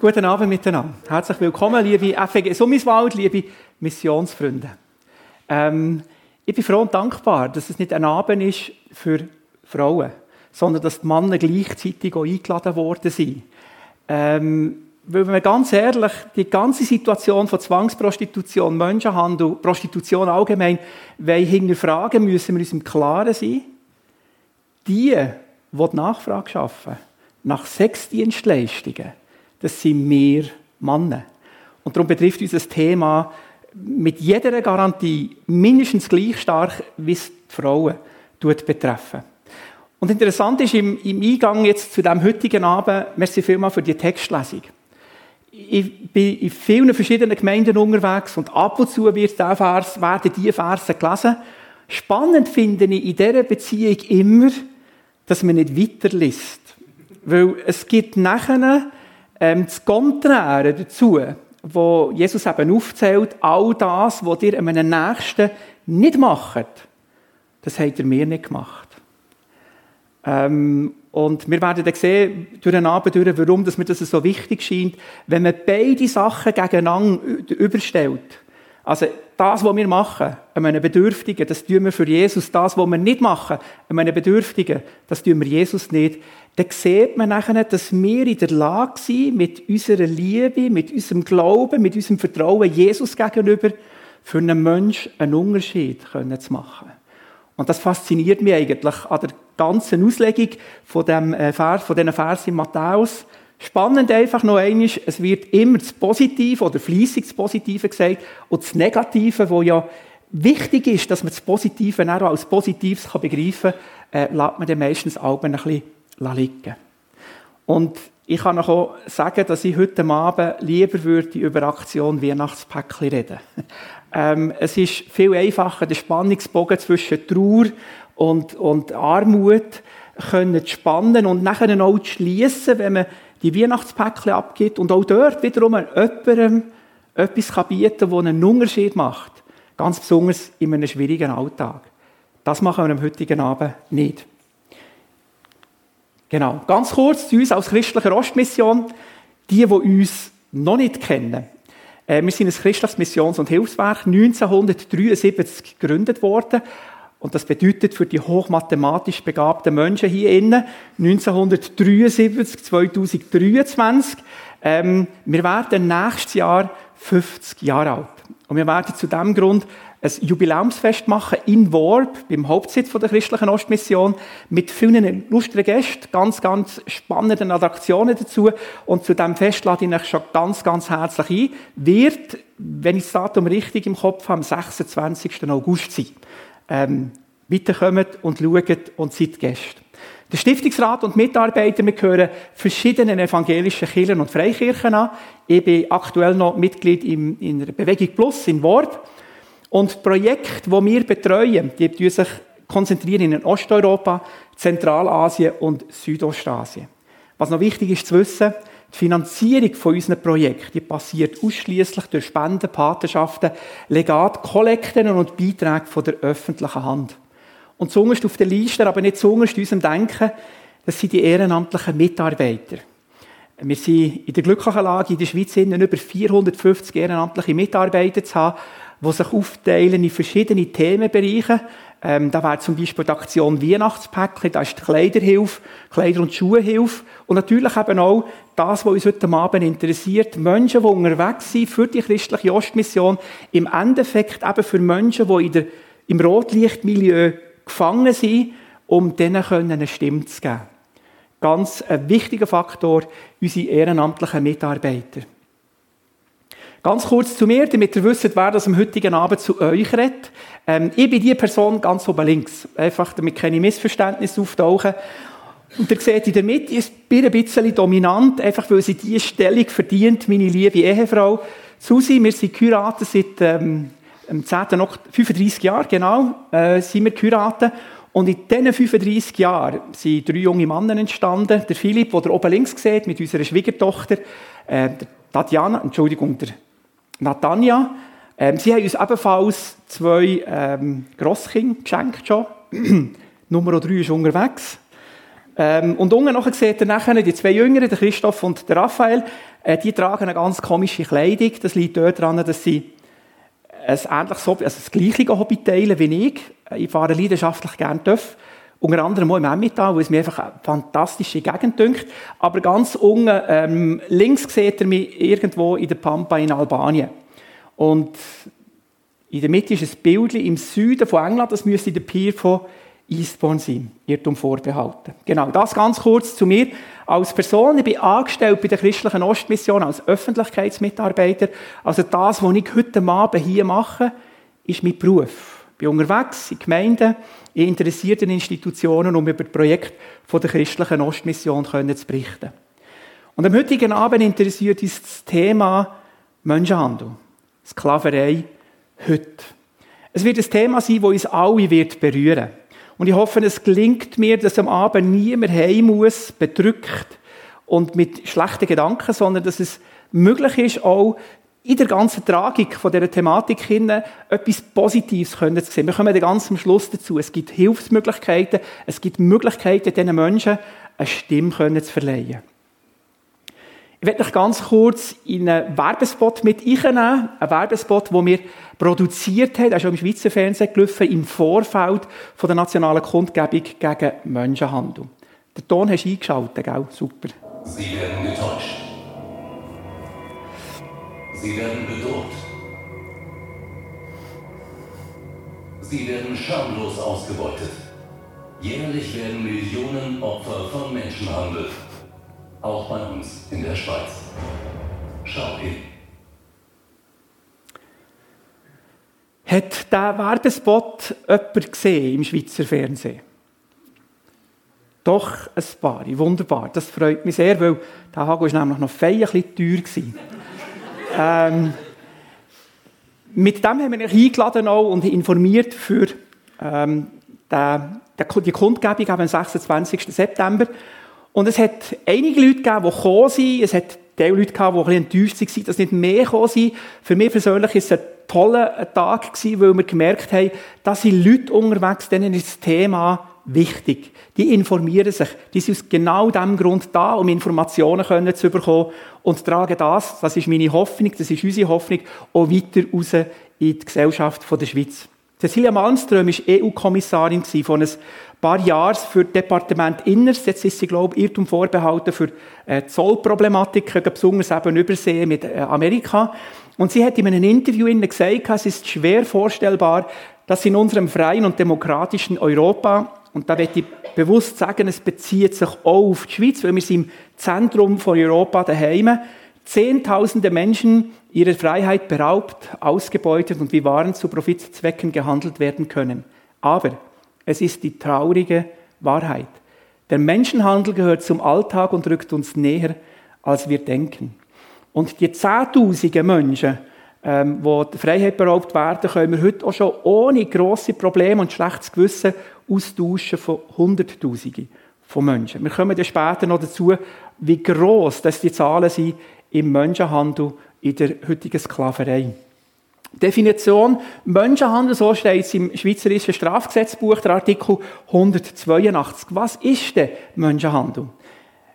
Guten Abend miteinander. Herzlich willkommen, liebe FG Summiswald, liebe Missionsfreunde. Ähm, ich bin froh und dankbar, dass es nicht ein Abend ist für Frauen, sondern dass die Männer gleichzeitig auch eingeladen worden sind. Ähm, weil wenn wir ganz ehrlich die ganze Situation von Zwangsprostitution, Menschenhandel, Prostitution allgemein hinterfragen, müssen wir uns im Klaren sein. Die, die die Nachfrage schaffen, nach Sexdienstleistungen, das sind wir Männer. Und darum betrifft uns das Thema mit jeder Garantie mindestens gleich stark, wie es die Frauen betreffen. Und interessant ist im, im Eingang jetzt zu dem heutigen Abend, merci vielmals für die Textlesung. Ich bin in vielen verschiedenen Gemeinden unterwegs und ab und zu wird der Vers, werden diese Verse gelesen. Spannend finde ich in dieser Beziehung immer, dass man nicht weiterliest. Weil es gibt nachher ähm, das Konträre dazu, wo Jesus eben aufzählt, all das, was ihr einem Nächsten nicht macht, das habt ihr mir nicht gemacht. Ähm, und wir werden dann sehen, durch den Abend durch, warum dass mir das so wichtig scheint, wenn man beide Sachen gegeneinander überstellt. Also das, was wir machen, einem Bedürftigen, das tun wir für Jesus. Das, was wir nicht machen, einem Bedürftigen, das tun wir Jesus nicht. Dann sieht man nachher, dass wir in der Lage sind, mit unserer Liebe, mit unserem Glauben, mit unserem Vertrauen Jesus gegenüber, für einen Menschen einen Unterschied zu machen. Und das fasziniert mich eigentlich an der ganzen Auslegung von, dem äh, Vers, von diesen Versen in Matthäus. Spannend einfach noch einmal, es wird immer das Positive oder fließig das Positive gesagt und das Negative, wo ja wichtig ist, dass man das Positive auch als Positives begreifen kann, äh, lässt man dann meistens auch ein bisschen liegen. Und ich kann auch sagen, dass ich heute Abend lieber würde über Aktion Weihnachtspäckchen reden. ähm, es ist viel einfacher, den Spannungsbogen zwischen Trauer und, und Armut können zu spannen und nachher auch zu schliessen, wenn man die Weihnachtspäckchen abgibt und auch dort wiederum jemandem etwas bieten kann, das einen Unterschied macht. Ganz besonders in einem schwierigen Alltag. Das machen wir am heutigen Abend nicht. Genau. Ganz kurz zu uns als christlicher Ostmission. Die, die uns noch nicht kennen. Äh, wir sind ein christliches Missions- und Hilfswerk 1973 gegründet worden und das bedeutet für die hochmathematisch begabten Menschen hier innen 1973, 2023, ähm, wir werden nächstes Jahr 50 Jahre alt. Und wir werden zu diesem Grund ein Jubiläumsfest machen in Worb, beim Hauptsitz der christlichen Ostmission, mit vielen lustigen Gästen, ganz, ganz spannenden Attraktionen dazu. Und zu diesem Fest lade ich euch schon ganz, ganz herzlich ein. Wird, wenn ich das Datum richtig im Kopf habe, am 26. August sein ähm, weiterkommt und schaut und seid Gäste. Der Stiftungsrat und Mitarbeiter, wir gehören verschiedenen evangelischen Kirchen und Freikirchen an. Ich bin aktuell noch Mitglied in, in der Bewegung Plus in Worb. Und die Projekte, die wir betreuen, die konzentrieren sich konzentrieren in Osteuropa, Zentralasien und Südostasien. Was noch wichtig ist zu wissen, die Finanzierung von unseren Projekten passiert ausschließlich durch Spenden, Patenschaften, Legat, Kollekten und Beiträge von der öffentlichen Hand. Und zuunterst auf der Liste, aber nicht zuunterst in unserem Denken, das sind die ehrenamtlichen Mitarbeiter. Wir sind in der glücklichen Lage, in der Schweiz über 450 ehrenamtliche Mitarbeiter zu haben, die sich aufteilen in verschiedene Themenbereiche. Ähm, da wäre zum Beispiel die Aktion Weihnachtspäckchen, da ist die Kleiderhilfe, Kleider- und Schuhhilfe. Und natürlich eben auch das, was uns heute Abend interessiert, Menschen, die unterwegs sind für die christliche Ostmission, im Endeffekt eben für Menschen, die in der, im Rotlichtmilieu gefangen sind, um denen eine Stimme zu geben. Ganz ein wichtiger Faktor, unsere ehrenamtlichen Mitarbeiter. Ganz kurz zu mir, damit ihr wisst, wer das am heutigen Abend zu euch redet. Ähm, ich bin die Person ganz oben links. Einfach, damit keine Missverständnisse auftauchen. Und ihr seht in der Mitte, ist bin ein bisschen dominant, einfach weil sie diese Stellung verdient, meine liebe Ehefrau. Susi, wir sind geheiratet seit ähm, am 10. Oktober, 35 Jahren, genau, äh, sind wir geheiratet. Und in diesen 35 Jahren sind drei junge Männer entstanden. Der Philipp, der oben links sieht, mit unserer Schwiegertochter, äh, Tatjana, Entschuldigung, der Natanja. Ähm, sie haben uns ebenfalls zwei ähm, Grosskinder geschenkt schon. Nummer drei ist unterwegs. Ähm, und unten nachher seht ihr nachher die zwei Jüngeren, der Christoph und der Raphael. Äh, die tragen eine ganz komische Kleidung. Das liegt daran, dass sie ein ähnliches Hobby, also das gleiche Hobby teilen wie ich. Ich fahre leidenschaftlich gerne TÜV. Unter anderem auch im Emmental, wo es mir einfach eine fantastische Gegend dünkt. Aber ganz unten, ähm, links sieht er mich irgendwo in der Pampa in Albanien. Und in der Mitte ist ein Bild im Süden von England, das müsste der Pier von Eastbourne sein. Irrtum vorbehalten. Genau, das ganz kurz zu mir. Als Person, ich bin angestellt bei der Christlichen Ostmission als Öffentlichkeitsmitarbeiter. Also das, was ich heute Abend hier mache, ist mein Beruf. Bin unterwegs in Gemeinden, in interessierten Institutionen, um über das Projekt der Christlichen Ostmission zu berichten. Und am heutigen Abend interessiert uns das Thema Menschenhandel, Sklaverei heute. Es wird ein Thema sein, das uns alle wird berühren Und ich hoffe, es gelingt mir, dass am Abend niemand heim muss, bedrückt und mit schlechten Gedanken, sondern dass es möglich ist, auch in der ganzen Tragik von dieser Thematik hin etwas Positives können sehen. Wir kommen ganz am Schluss dazu. Es gibt Hilfsmöglichkeiten, es gibt Möglichkeiten, diesen Menschen eine Stimme zu verleihen. Ich werde euch ganz kurz in einen Werbespot mit einnehmen. Ein Werbespot, den wir produziert haben. Der ist auch im Schweizer Fernsehen gelaufen, im Vorfeld von der nationalen Kundgebung gegen Menschenhandel. Den Ton hast du eingeschaltet, gell? Super. Sie werden getäuscht. Sie werden bedroht. Sie werden schamlos ausgebeutet. Jährlich werden Millionen Opfer von Menschenhandel auch bei uns in der Schweiz. Schau hin. Hat der Werbespot jemand gesehen im Schweizer Fernsehen? Doch, ein paar. Wunderbar. Das freut mich sehr, weil der Hago war nämlich noch fein ein bisschen teuer. Ähm, mit dem haben wir euch eingeladen und informiert für ähm, den, die Kundgebung am 26. September. Und es hat einige Leute gegeben, die gekommen sind. Es hat die Leute gehabt, die ein bisschen enttäuscht waren, dass nicht mehr gekommen sind. Für mich persönlich war es ein toller Tag gewesen, weil wir gemerkt haben, dass sind Leute unterwegs, denen ist das Thema wichtig. Die informieren sich. Die sind aus genau diesem Grund da, um Informationen können zu bekommen und tragen das, das ist meine Hoffnung, das ist unsere Hoffnung, auch weiter raus in die Gesellschaft der Schweiz. Cecilia Malmström war EU-Kommissarin von ein paar Jahren für das Departement Inners. Jetzt ist sie, glaube ich, Irrtum vorbehalten für äh, Zollproblematiken, besonders eben Übersee mit äh, Amerika. Und sie hat in einem Interview gesagt, es ist schwer vorstellbar, dass in unserem freien und demokratischen Europa, und da möchte ich bewusst sagen, es bezieht sich auch auf die Schweiz, weil wir sind im Zentrum von Europa daheim, Zehntausende Menschen ihrer Freiheit beraubt, ausgebeutet und wie Waren zu Profitzwecken gehandelt werden können. Aber es ist die traurige Wahrheit. Der Menschenhandel gehört zum Alltag und rückt uns näher, als wir denken. Und die zehntausenden Menschen, ähm, die der Freiheit beraubt werden, können wir heute auch schon ohne grosse Probleme und schlechtes Gewissen austauschen von Hunderttausenden von Menschen. Wir kommen dann später noch dazu, wie gross das die Zahlen sind im Menschenhandel in der heutigen Sklaverei. Definition Menschenhandel, so steht es im Schweizerischen Strafgesetzbuch, der Artikel 182. Was ist denn Menschenhandel?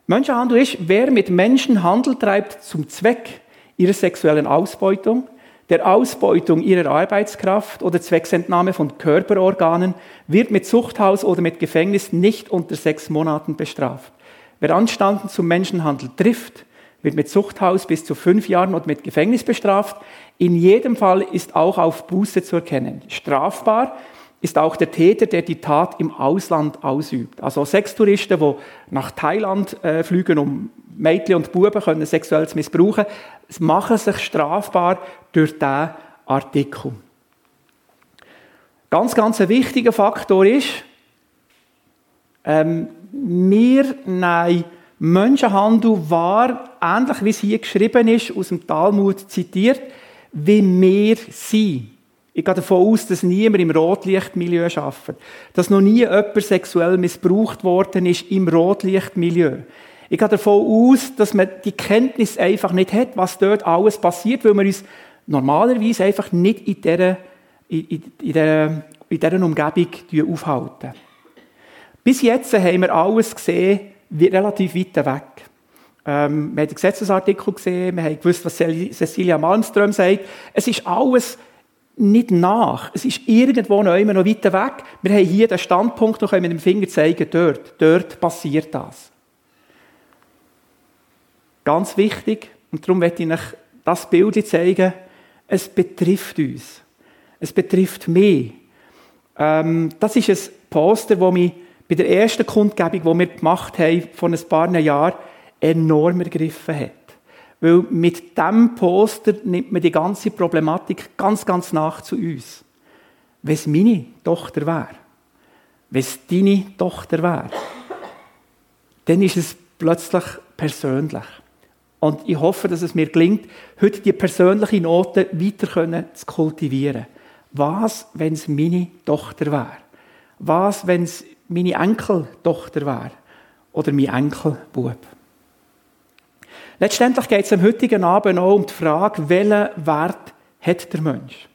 Menschenhandel ist, wer mit Menschen Handel treibt zum Zweck ihrer sexuellen Ausbeutung, der Ausbeutung ihrer Arbeitskraft oder Zwecksentnahme von Körperorganen, wird mit Zuchthaus oder mit Gefängnis nicht unter sechs Monaten bestraft. Wer Anstanden zum Menschenhandel trifft, wird mit Zuchthaus bis zu fünf Jahren und mit Gefängnis bestraft. In jedem Fall ist auch auf Buße zu erkennen. Strafbar ist auch der Täter, der die Tat im Ausland ausübt. Also Sextouristen, die nach Thailand äh, fliegen, um Mädchen und Buben können sexuell zu missbrauchen, machen sich strafbar durch diesen Artikel. Ganz, ganz ein wichtiger Faktor ist, ähm, wir nehmen Menschenhandel war, ähnlich wie es hier geschrieben ist, aus dem Talmud zitiert, wie wir sind. Ich gehe davon aus, dass niemand im Rotlichtmilieu arbeitet. Dass noch nie jemand sexuell missbraucht worden ist im Rotlichtmilieu. Ich gehe davon aus, dass man die Kenntnis einfach nicht hat, was dort alles passiert, weil wir uns normalerweise einfach nicht in dieser, in, in, in dieser, in dieser Umgebung aufhalten. Bis jetzt haben wir alles gesehen, relativ weit weg. Ähm, wir haben den Gesetzesartikel gesehen, wir haben gewusst, was Cecilia Malmström sagt. Es ist alles nicht nach. Es ist irgendwo noch immer noch weiter weg. Wir haben hier den Standpunkt noch mit dem Finger zeigen, dort, dort passiert das. Ganz wichtig, und darum möchte ich euch das Bild zeigen, es betrifft uns. Es betrifft mich. Ähm, das ist ein Poster, das mich bei der ersten Kundgebung, die wir gemacht haben, vor ein paar Jahren, enorm ergriffen hat. Weil mit diesem Poster nimmt man die ganze Problematik ganz, ganz nach zu uns. Wenn es meine Tochter wäre, wenn es deine Tochter wäre, dann ist es plötzlich persönlich. Und ich hoffe, dass es mir gelingt, heute die persönliche Note weiter zu kultivieren. Was, wenn es meine Tochter wäre? Was, wenn es meine Enkeltochter wäre? Oder mein Enkelbub? Letztendlich geht es am heutigen Abend auch um die Frage, welchen Wert hat der Mensch?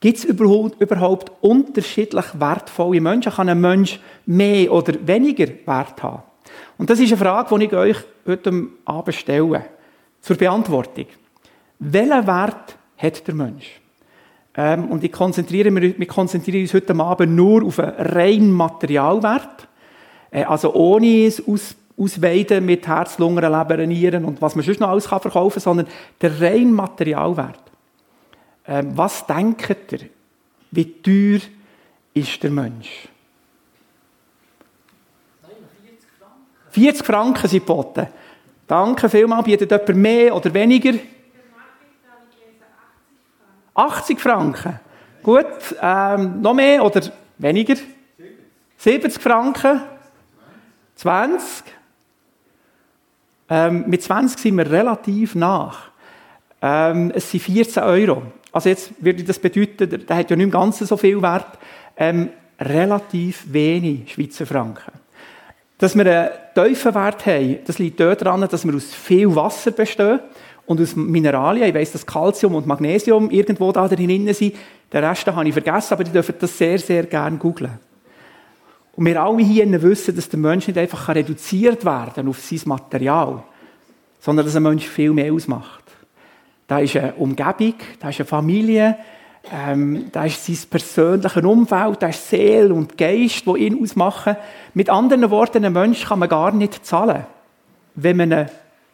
Gibt es überhaupt unterschiedlich wertvolle Menschen? Kann ein Mensch mehr oder weniger Wert haben? Und das ist eine Frage, die ich euch heute Abend stelle zur Beantwortung. Welchen Wert hat der Mensch? Ähm, und ich konzentriere mich, wir konzentrieren uns heute Abend nur auf einen reinen Materialwert. Äh, also ohne es aus, ausweiden mit Herz, Lungen, Leber, Nieren und was man sonst noch alles kann verkaufen kann, sondern der reine Materialwert. Ähm, was denkt ihr? Wie teuer ist der Mensch? 40 Franken sind geboten. Danke vielmals. Bietet jemand mehr oder weniger? 80 Franken. Gut. Ähm, noch mehr oder weniger? 70 Franken. 20. Ähm, mit 20 sind wir relativ nach. Ähm, es sind 14 Euro. Also jetzt würde das bedeuten, der hat ja nicht im Ganzen so viel Wert. Ähm, relativ wenig Schweizer Franken. Dass wir einen tiefen Wert haben, das liegt daran, dass wir aus viel Wasser bestehen und aus Mineralien. Ich weiss, dass Calcium und Magnesium irgendwo da drin sind. Den Rest habe ich vergessen, aber die dürfen das sehr, sehr gerne googeln. Und wir alle hier wissen, dass der Mensch nicht einfach reduziert werden auf sein Material, sondern dass ein Mensch viel mehr ausmacht. Da ist eine Umgebung, da ist eine Familie, ähm, da ist sein persönliches Umfeld, da ist Seele und Geist, die ihn ausmachen. Mit anderen Worten, einen Mensch kann man gar nicht zahlen, wenn man ihn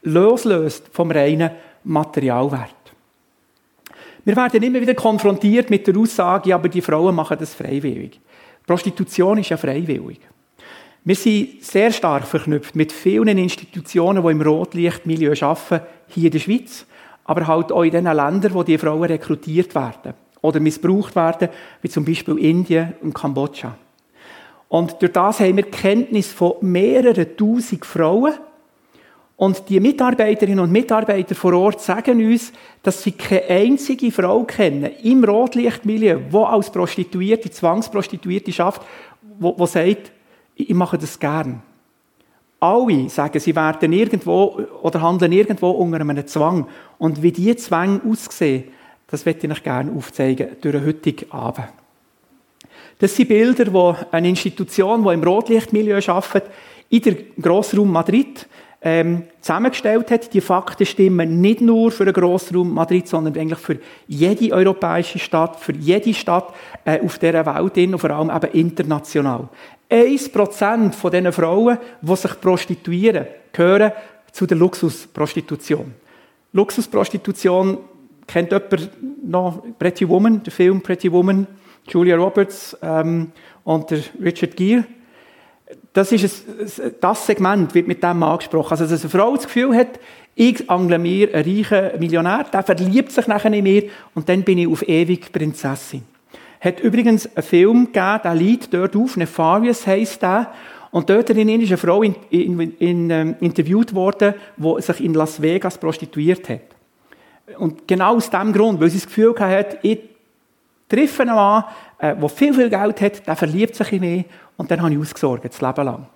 loslöst vom reinen Materialwert. Wir werden immer wieder konfrontiert mit der Aussage, aber die Frauen machen das freiwillig. Prostitution ist ja freiwillig. Wir sind sehr stark verknüpft mit vielen Institutionen, die im Rotlichtmilieu arbeiten, hier in der Schweiz, aber halt auch in den Ländern, wo die Frauen rekrutiert werden oder missbraucht werden, wie zum Beispiel Indien und Kambodscha. Und durch das haben wir Kenntnis von mehreren tausend Frauen. Und die Mitarbeiterinnen und Mitarbeiter vor Ort sagen uns, dass sie keine einzige Frau kennen im Rotlichtmilieu, die als Prostituierte, Zwangsprostituierte schafft, wo sagt, ich mache das gern. Alle sagen, sie werden irgendwo oder handeln irgendwo unter einem Zwang. Und wie diese Zwänge aussehen, das möchte ich euch gerne aufzeigen durch den heutigen Abend. Das sind Bilder, die eine Institution, die im Rotlichtmilieu arbeitet, in der Grossraum Madrid ähm, zusammengestellt hat. Die Fakten stimmen nicht nur für den Grossraum Madrid, sondern eigentlich für jede europäische Stadt, für jede Stadt äh, auf dieser Welt und vor allem eben international. 1% von diesen Frauen, die sich prostituieren, gehören zu der Luxusprostitution. Luxusprostitution Kennt jemand noch Pretty Woman, den Film Pretty Woman? Julia Roberts ähm, und der Richard Gere. Das, ist ein, das Segment wird mit dem angesprochen. Also, dass eine Frau das Gefühl hat, ich angle mir einen reichen Millionär, der verliebt sich nachher in mir und dann bin ich auf ewig Prinzessin. Hat übrigens einen Film gegeben, der liegt dort auf, Nefarious heisst der. Und dort drin ist eine Frau in, in, in, ähm, interviewt worden, die sich in Las Vegas prostituiert hat. Und genau aus diesem Grund, weil sie das Gefühl hat, ich treffe einen Mann, der äh, viel, viel Geld hat, der verliebt sich in mich und dann habe ich ausgesorgt, das Leben lang.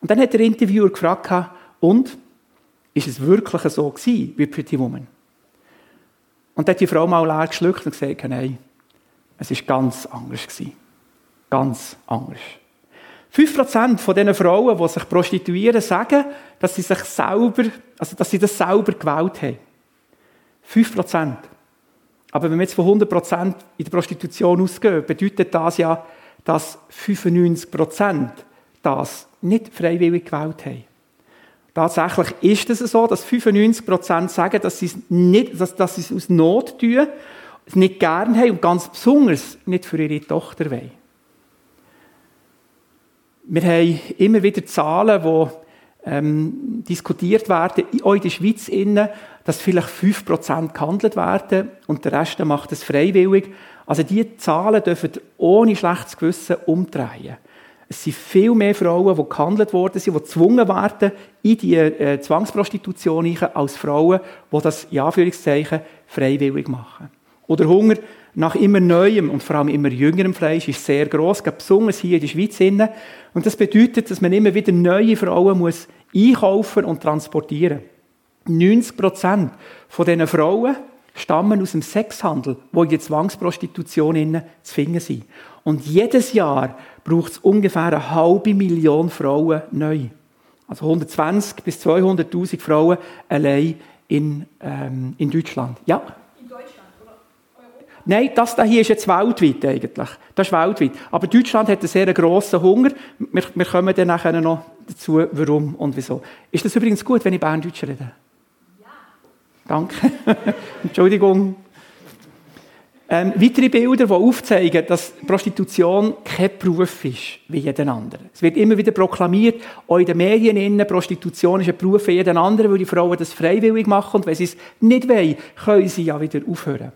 Und dann hat der Interviewer gefragt, und, ist es wirklich so gewesen, wie Pretty Woman? Und dann hat die Frau mal leer geschluckt und gesagt, nein, es war ganz anders. Gewesen. Ganz anders. 5% von diesen Frauen, die sich prostituieren, sagen, dass sie sich selber, also dass sie das selber gewählt haben. 5%. Aber wenn wir jetzt von 100% in der Prostitution ausgehen, bedeutet das ja, dass 95% das nicht freiwillig gewählt haben. Tatsächlich ist es so, dass 95% sagen, dass sie es, nicht, dass, dass sie es aus Not tun, es nicht gern haben und ganz besonders nicht für ihre Tochter wollen. Wir haben immer wieder Zahlen, die ähm, diskutiert werden, auch in der Schweiz, innen, dass vielleicht 5% gehandelt werden und der Rest macht es freiwillig. Also diese Zahlen dürfen ohne schlechtes Gewissen umdrehen. Es sind viel mehr Frauen, die gehandelt worden sind, die gezwungen werden in die äh, Zwangsprostitution als Frauen, die das, in Anführungszeichen, freiwillig machen. Oder Hunger nach immer neuem und vor allem immer jüngerem Fleisch ist sehr gross, besonders hier in der Schweiz. Und das bedeutet, dass man immer wieder neue Frauen muss einkaufen und transportieren. 90 Prozent von diesen Frauen stammen aus dem Sexhandel, wo in der Zwangsprostitution zu finden sind. Und jedes Jahr braucht es ungefähr eine halbe Million Frauen neu. Also 120 bis 200.000 Frauen allein in, ähm, in Deutschland. Ja? Nein, das hier ist jetzt weltweit eigentlich. Das ist weltweit. Aber Deutschland hat einen sehr grossen Hunger. Wir, wir kommen dann nachher noch dazu, warum und wieso. Ist das übrigens gut, wenn ich Berndeutsch rede? Danke. Entschuldigung. Ähm, weitere Bilder, die aufzeigen, dass Prostitution kein Beruf ist, wie jeden anderen. Es wird immer wieder proklamiert, auch in den Medien, innen, Prostitution ist ein Beruf wie jeden anderen, weil die Frauen das freiwillig machen und wenn sie es nicht wollen, können sie ja wieder aufhören.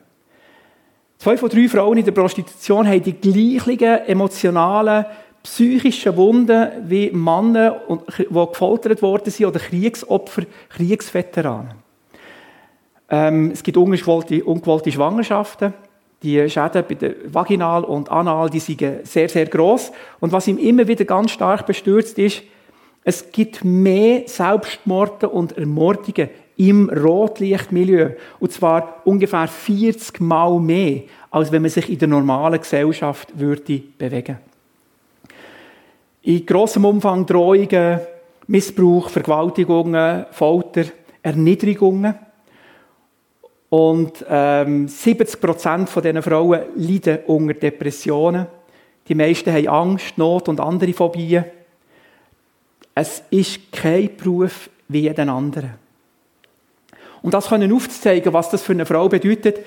Zwei von drei Frauen in der Prostitution haben die gleichen emotionalen, psychischen Wunden wie Männer, die gefoltert worden sind oder Kriegsopfer, Kriegsveteranen. Ähm, es gibt ungewollte, ungewollte Schwangerschaften. Die Schäden bei der Vaginal und Anal, die sind sehr, sehr groß. Und was ihm immer wieder ganz stark bestürzt ist, es gibt mehr Selbstmorde und Ermordungen im Rotlichtmilieu. Und zwar ungefähr 40 Mal mehr, als wenn man sich in der normalen Gesellschaft würde bewegen In grossem Umfang Drohungen, Missbrauch, Vergewaltigungen, Folter, Erniedrigungen. Und ähm, 70 Prozent von diesen Frauen leiden unter Depressionen. Die meisten haben Angst, Not und andere Phobien. Es ist kein Beruf wie jeden anderen. Und das können aufzuzeigen, was das für eine Frau bedeutet,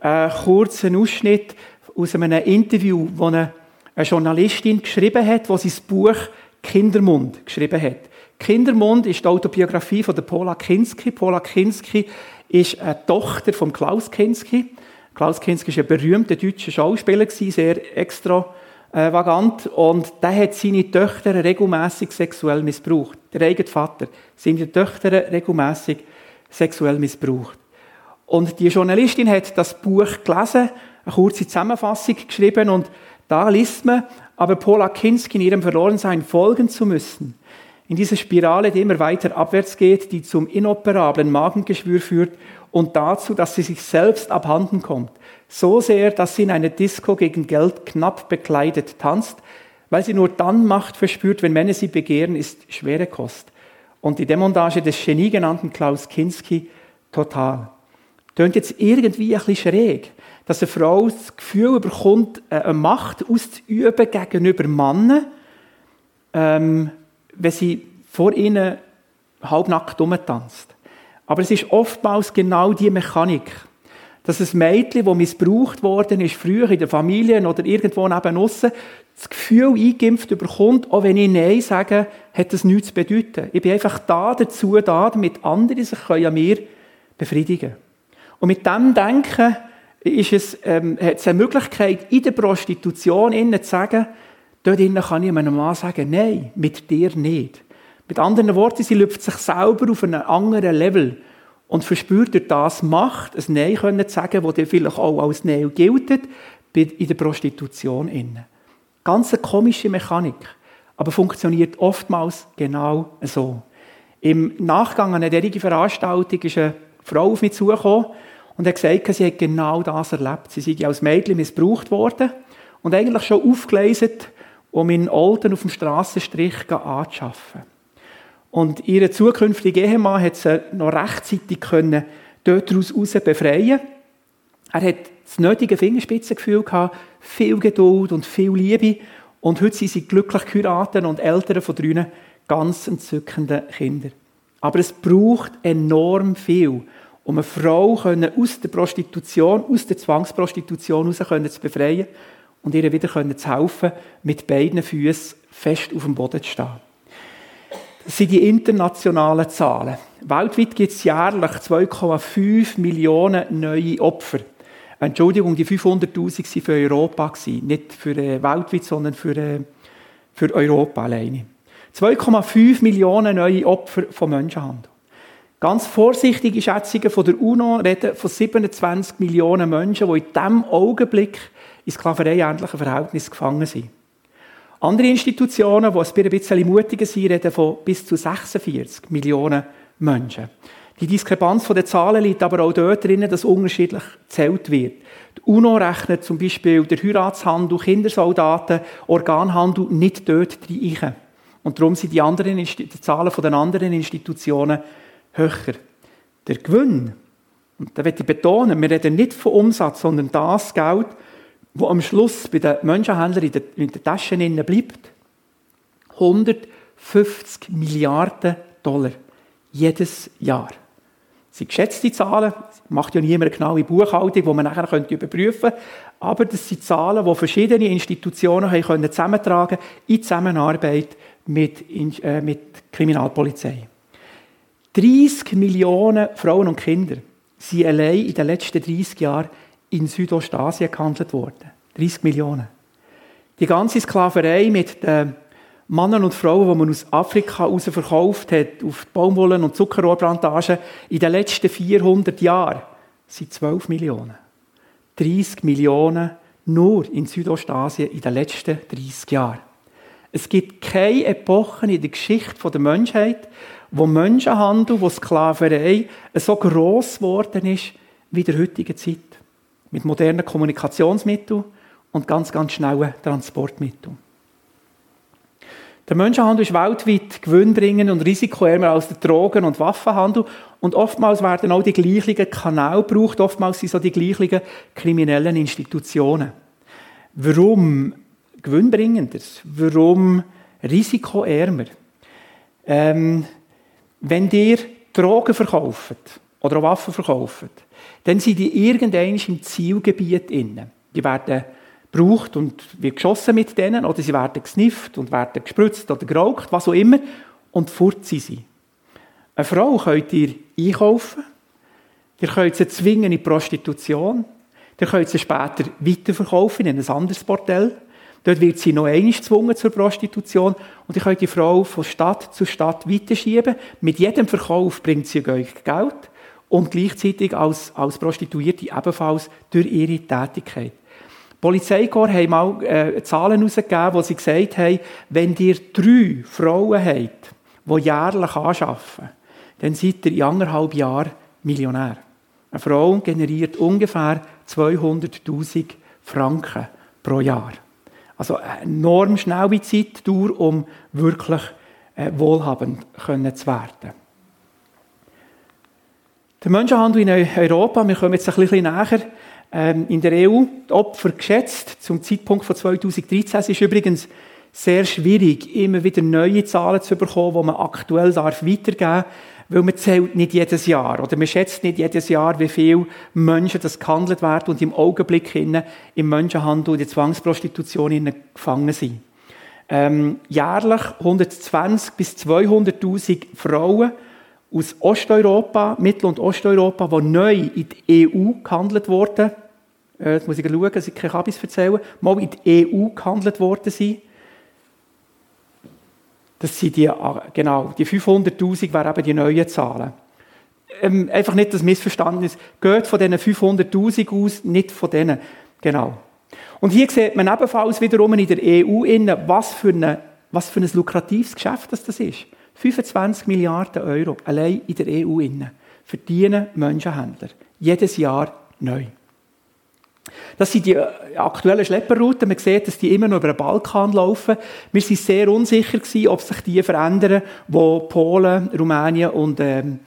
einen kurzen Ausschnitt aus einem Interview, das eine, Journalistin geschrieben hat, sie das Buch Kindermund geschrieben hat. Kindermund ist die Autobiografie von der Paula Kinski. Paula Kinski ist eine Tochter von Klaus Kinski. Klaus Kinski war ein berühmter deutscher Schauspieler, sehr extravagant. Und der hat seine Töchter regelmäßig sexuell missbraucht. Der eigene Vater. Seine Töchter regelmäßig sexuell missbraucht. Und die Journalistin hat das Buch gelesen, eine kurze Zusammenfassung geschrieben und da liest man, aber Paula Kinski in ihrem Verlorensein folgen zu müssen. In dieser Spirale, die immer weiter abwärts geht, die zum inoperablen Magengeschwür führt und dazu, dass sie sich selbst abhanden kommt. So sehr, dass sie in einer Disco gegen Geld knapp bekleidet tanzt, weil sie nur dann Macht verspürt, wenn Männer sie begehren, ist schwere Kost und die Demontage des Genie genannten Klaus Kinski total. Tönt jetzt irgendwie ein bisschen schräg, dass eine Frau das Gefühl bekommt, äh, eine Macht auszuüben gegenüber Männern, ähm, wenn sie vor ihnen halbnackt rumtanzt. Aber es ist oftmals genau die Mechanik, dass ein Mädchen, das missbraucht worden ist, früher in der Familie oder irgendwo neben uns, das Gefühl eingeimpft bekommt, auch wenn ich Nein sage, hat das nichts zu bedeuten. Ich bin einfach da dazu da, damit andere sich an mir befriedigen können. Und mit diesem Denken ist es, ähm, hat es eine Möglichkeit, in der Prostitution innen zu sagen, dort innen kann ich einem Mann sagen, nein, mit dir nicht. Mit anderen Worten, sie lüpft sich selber auf einen anderen Level und verspürt durch das Macht, ein Nein können zu sagen, das vielleicht auch als Nein gilt, in der Prostitution innen. Ganz eine komische Mechanik, aber funktioniert oftmals genau so. Im Nachgang an eine derige Veranstaltung ist eine Frau auf mich zugekommen und hat gesagt, sie hat genau das erlebt. Sie sei als Mädchen missbraucht worden und eigentlich schon aufgelesen um in Olden auf dem Strassenstrich anzuschaffen. Und ihre zukünftige Ehemann hat sie noch rechtzeitig können dort daraus befreien. Er hat das nötige Fingerspitzengefühl gehabt, viel Geduld und viel Liebe. Und heute sind sie glücklich geheiratet und Eltern von drei ganz entzückenden Kindern. Aber es braucht enorm viel, um eine Frau aus der Prostitution, aus der Zwangsprostitution heraus zu befreien und ihr wieder zu helfen, mit beiden Füßen fest auf dem Boden zu stehen. Das sind die internationalen Zahlen. Weltweit gibt es jährlich 2,5 Millionen neue Opfer. Entschuldigung, die 500'000 waren für Europa, nicht für äh, weltweit, sondern für, äh, für Europa alleine. 2,5 Millionen neue Opfer von Menschenhandel. Ganz vorsichtige Schätzungen von der UNO reden von 27 Millionen Menschen, die in diesem Augenblick in sklavereiähnlichen Verhältnissen gefangen sind. Andere Institutionen, die ein bisschen mutiger sind, reden von bis zu 46 Millionen Menschen. Die Diskrepanz der Zahlen liegt aber auch dort drin, dass unterschiedlich gezählt wird. Die UNO rechnet zum Beispiel der Heiratshandel, Kindersoldaten, Organhandel nicht dort rein. Und darum sind die, anderen die Zahlen der anderen Institutionen höher. Der Gewinn, und da möchte ich betonen, wir reden nicht von Umsatz, sondern das Geld, das am Schluss bei den Menschenhändlern in, der, in den Taschen bleibt. 150 Milliarden Dollar. Jedes Jahr. Das sind geschätzte Zahlen, macht ja niemand eine genaue Buchhaltung, die man nachher überprüfen könnte. Aber das sind Zahlen, die verschiedene Institutionen haben können zusammentragen in Zusammenarbeit mit, äh, mit Kriminalpolizei. 30 Millionen Frauen und Kinder sind allein in den letzten 30 Jahren in Südostasien gehandelt worden. 30 Millionen. Die ganze Sklaverei mit den Männern und Frauen, die man aus Afrika heraus verkauft hat, auf Baumwollen- und Zuckerrohrplantagen, in den letzten 400 Jahren, sind 12 Millionen. 30 Millionen nur in Südostasien in den letzten 30 Jahren. Es gibt keine Epochen in der Geschichte der Menschheit, wo Menschenhandel, wo Sklaverei so gross geworden ist wie in der heutigen Zeit. Mit modernen Kommunikationsmitteln und ganz, ganz schnellen Transportmitteln. Der Menschenhandel ist weltweit gewinnbringend und risikoärmer als der Drogen- und Waffenhandel. Und oftmals werden auch die gleichen Kanäle gebraucht, oftmals sind so die gleichen kriminellen Institutionen. Warum gewinnbringender? Warum risikoärmer? Ähm, wenn ihr Drogen verkauft oder auch Waffen verkauft, dann sind die irgendwann im Zielgebiet inne. Die werden gebraucht und wird geschossen mit denen, oder sie werden gesnifft und werden gespritzt oder geraucht, was auch immer, und fort sind sie. Eine Frau könnt ihr einkaufen, ihr könnt sie zwingen in die Prostitution, ihr könnt sie später weiterverkaufen in ein anderes Bordell, Dort wird sie noch einmal gezwungen zur Prostitution und ich könnt die Frau von Stadt zu Stadt weiterschieben. Mit jedem Verkauf bringt sie euch Geld und gleichzeitig als, als Prostituierte ebenfalls durch ihre Tätigkeit. Polizeikorps haben mal äh, Zahlen herausgegeben, wo sie gesagt haben, wenn ihr drei Frauen habt, die jährlich anschaffen, dann seid ihr in anderthalb Jahren Millionär. Eine Frau generiert ungefähr 200.000 Franken pro Jahr. Also eine enorm schnelle Zeitdauer, um wirklich äh, wohlhabend können zu werden. Der Menschenhandel in Europa, wir kommen jetzt ein bisschen näher, ähm, in der EU, die Opfer geschätzt, zum Zeitpunkt von 2013, es ist übrigens sehr schwierig, immer wieder neue Zahlen zu bekommen, die man aktuell darf weitergeben darf weil man zählt nicht jedes Jahr. Oder man schätzt nicht jedes Jahr, wie viele Menschen das gehandelt werden und im Augenblick hin im Menschenhandel, in der Zwangsprostitution gefangen sind. Ähm, jährlich 120 bis 200.000 Frauen aus Osteuropa, Mittel- und Osteuropa, die neu in die EU gehandelt wurden. Äh, jetzt muss ich schauen, dass ich keine Kabis erzählen. Mal in die EU gehandelt worden sind das sind die, ah, genau, die 500.000 wären eben die neuen Zahlen. Ähm, einfach nicht das Missverständnis. Geht von diesen 500.000 aus, nicht von denen. Genau. Und hier sieht man ebenfalls wiederum in der EU, was, für eine, was für ein lukratives Geschäft das ist. 25 Milliarden Euro allein in der EU verdienen Menschenhändler. Jedes Jahr neu. Das sind die äh, aktuellen Schlepperrouten. Man sieht, dass die immer noch über den Balkan laufen. Wir waren sehr unsicher ob sich die verändern, wo Polen, Rumänien und ähm,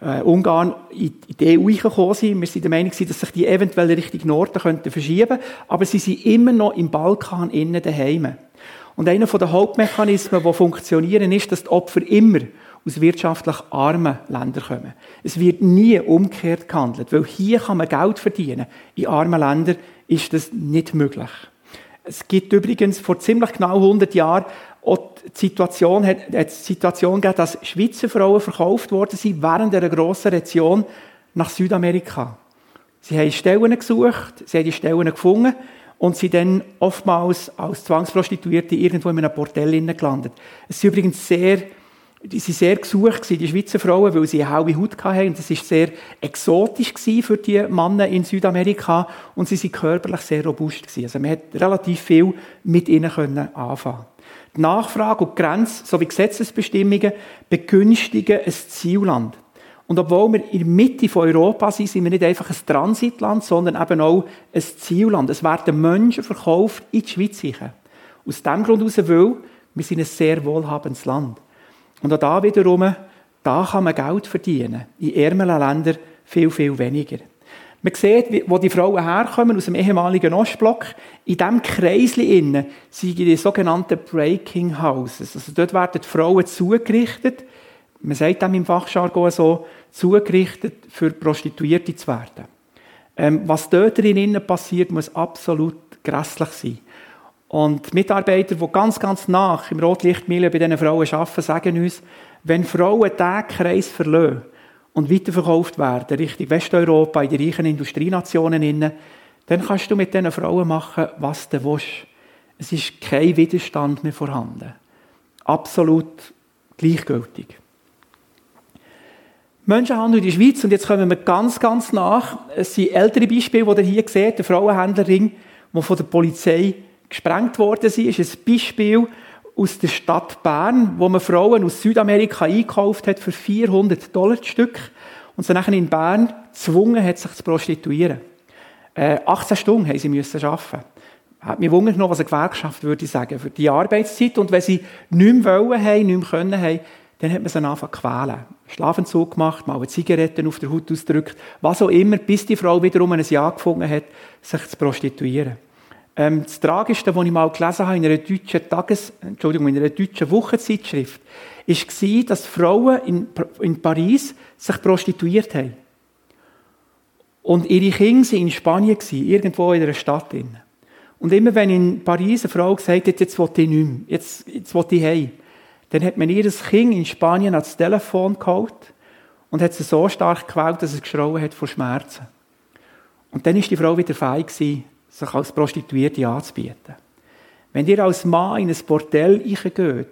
äh, Ungarn in die EU gekommen sind. Wir sind der Meinung, dass sich die eventuell Richtung Norden könnten verschieben aber sie sind immer noch im Balkan innen daheim. Und einer der Hauptmechanismen, die funktionieren, ist, dass die Opfer immer aus wirtschaftlich armen Ländern kommen. Es wird nie umgekehrt gehandelt, weil hier kann man Geld verdienen. In armen Ländern ist das nicht möglich. Es gibt übrigens vor ziemlich genau 100 Jahren auch die Situation, hat, hat die Situation gegeben, dass Schweizer Frauen verkauft worden sind während einer grossen Rezession nach Südamerika. Sie haben Stellen gesucht, sie haben die Stellen gefunden und sind dann oftmals als Zwangsprostituierte irgendwo in einem Bordell gelandet. Es ist übrigens sehr die waren sehr gesucht, die Schweizer Frauen, weil sie eine helle Haut hatten. Das war sehr exotisch für die Männer in Südamerika. Und sie waren körperlich sehr robust. Also man konnte relativ viel mit ihnen anfangen. Die Nachfrage und die Grenze sowie Gesetzesbestimmungen begünstigen ein Zielland. Und obwohl wir in der Mitte von Europa sind, sind wir nicht einfach ein Transitland, sondern eben auch ein Zielland. Es werden Menschen verkauft in die Schweiz. Aus dem Grund heraus, weil wir sind ein sehr wohlhabendes Land. Und auch da wiederum, da kann man Geld verdienen. In ärmeren Ländern viel, viel weniger. Man sieht, wo die Frauen herkommen, aus dem ehemaligen Ostblock. In diesem Kreisli innen sind die sogenannten Breaking Houses. Also dort werden die Frauen zugerichtet, man sagt dem im Fachjargon so, zugerichtet, für Prostituierte zu werden. Ähm, was dort drinnen passiert, muss absolut grässlich sein. Und die Mitarbeiter, die ganz, ganz nach im Rotlichtmilieu bei diesen Frauen arbeiten, sagen uns, wenn Frauen diesen Kreis verlassen und weiterverkauft werden, Richtung Westeuropa, in die reichen Industrienationen, dann kannst du mit diesen Frauen machen, was du willst. Es ist kein Widerstand mehr vorhanden. Absolut gleichgültig. Menschenhandel in der Schweiz, und jetzt kommen wir ganz, ganz nach. Es sind ältere Beispiele, die ihr hier seht, der Frauenhändlerring, der von der Polizei gesprengt worden sind, ist ein Beispiel aus der Stadt Bern, wo man Frauen aus Südamerika einkauft hat für 400 Dollar Stück und sie nachher in Bern gezwungen hat, sich zu prostituieren. Äh, 18 Stunden haben sie müssen arbeiten. Hat mich wundert noch, was eine Gewerkschaft würde sagen, für die Arbeitszeit. Und wenn sie nichts wollen haben, nichts können dann hat man sie angefangen zu quälen. Schlafentzug gemacht, mal Zigaretten auf der Haut ausgedrückt, was auch immer, bis die Frau wiederum ein Jahr gefunden hat, sich zu prostituieren. Ähm, das Tragischste, was ich mal gelesen habe in einer deutschen Tages-, Entschuldigung, in einer deutschen Wochenzeitschrift, war, dass Frauen in, in Paris sich prostituiert haben. Und ihre Kinder waren in Spanien, irgendwo in einer Stadt. Und immer wenn in Paris eine Frau gesagt hat, jetzt will ich nicht mehr, jetzt, jetzt will ich heim, dann hat man ihr Kind in Spanien ans Telefon geholt und hat sie so stark gequält, dass es geschrauen hat vor Schmerzen. Und dann ist die Frau wieder fein gewesen, sich als Prostituierte anzubieten. Wenn ihr als Mann in ein Bordell geht,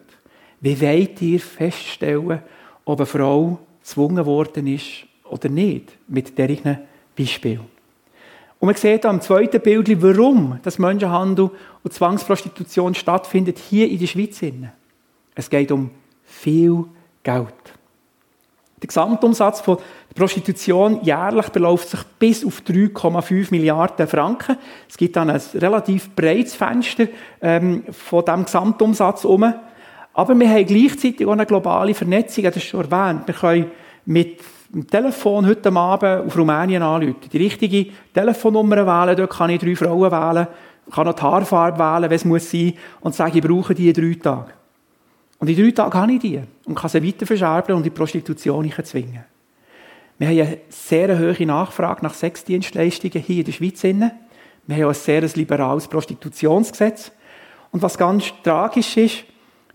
wie wollt ihr feststellen, ob eine Frau gezwungen worden ist oder nicht, mit diesem Beispiel. Und man sieht am zweiten Bild, warum das Menschenhandel und Zwangsprostitution stattfindet hier in der Schweiz. Es geht um viel Geld. Der Gesamtumsatz von der Prostitution jährlich beläuft sich bis auf 3,5 Milliarden Franken. Es gibt dann ein relativ breites Fenster ähm, von diesem Gesamtumsatz herum. Aber wir haben gleichzeitig auch eine globale Vernetzung, das ist schon erwähnt. Wir können mit dem Telefon heute Abend auf Rumänien anrufen. Die richtige Telefonnummer wählen, dort kann ich drei Frauen wählen, kann noch die Haarfarbe wählen, es muss sein, und sagen, ich brauche die drei Tage. Und in drei Tagen habe ich die und kann sie weiter verscherben und in die Prostitution zwingen. Wir haben eine sehr hohe Nachfrage nach Sexdienstleistungen hier in der Schweiz. Wir haben auch ein sehr liberales Prostitutionsgesetz. Und was ganz tragisch ist,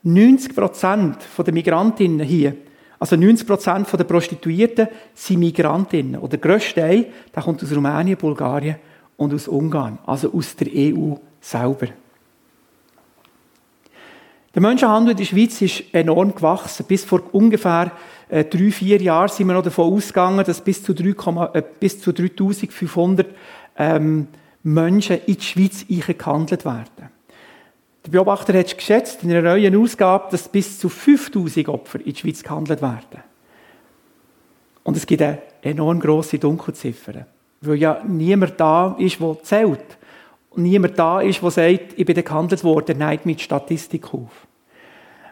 90 Prozent der Migrantinnen hier, also 90 Prozent der Prostituierten sind Migrantinnen. Oder der grösste Teil, der kommt aus Rumänien, Bulgarien und aus Ungarn, also aus der EU selber. Der Menschenhandel in der Schweiz ist enorm gewachsen. Bis vor ungefähr äh, drei, vier Jahren sind wir noch davon ausgegangen, dass bis zu, 3, äh, bis zu 3500 ähm, Menschen in die Schweiz eingehandelt werden. Der Beobachter hat geschätzt, in einer neuen Ausgabe, dass bis zu 5000 Opfer in die Schweiz gehandelt werden. Und es gibt eine enorm grosse Dunkelziffer. Weil ja niemand da ist, der zählt. Niemand da ist, der sagt, ich bin gehandelt worden, neigt mit Statistik auf.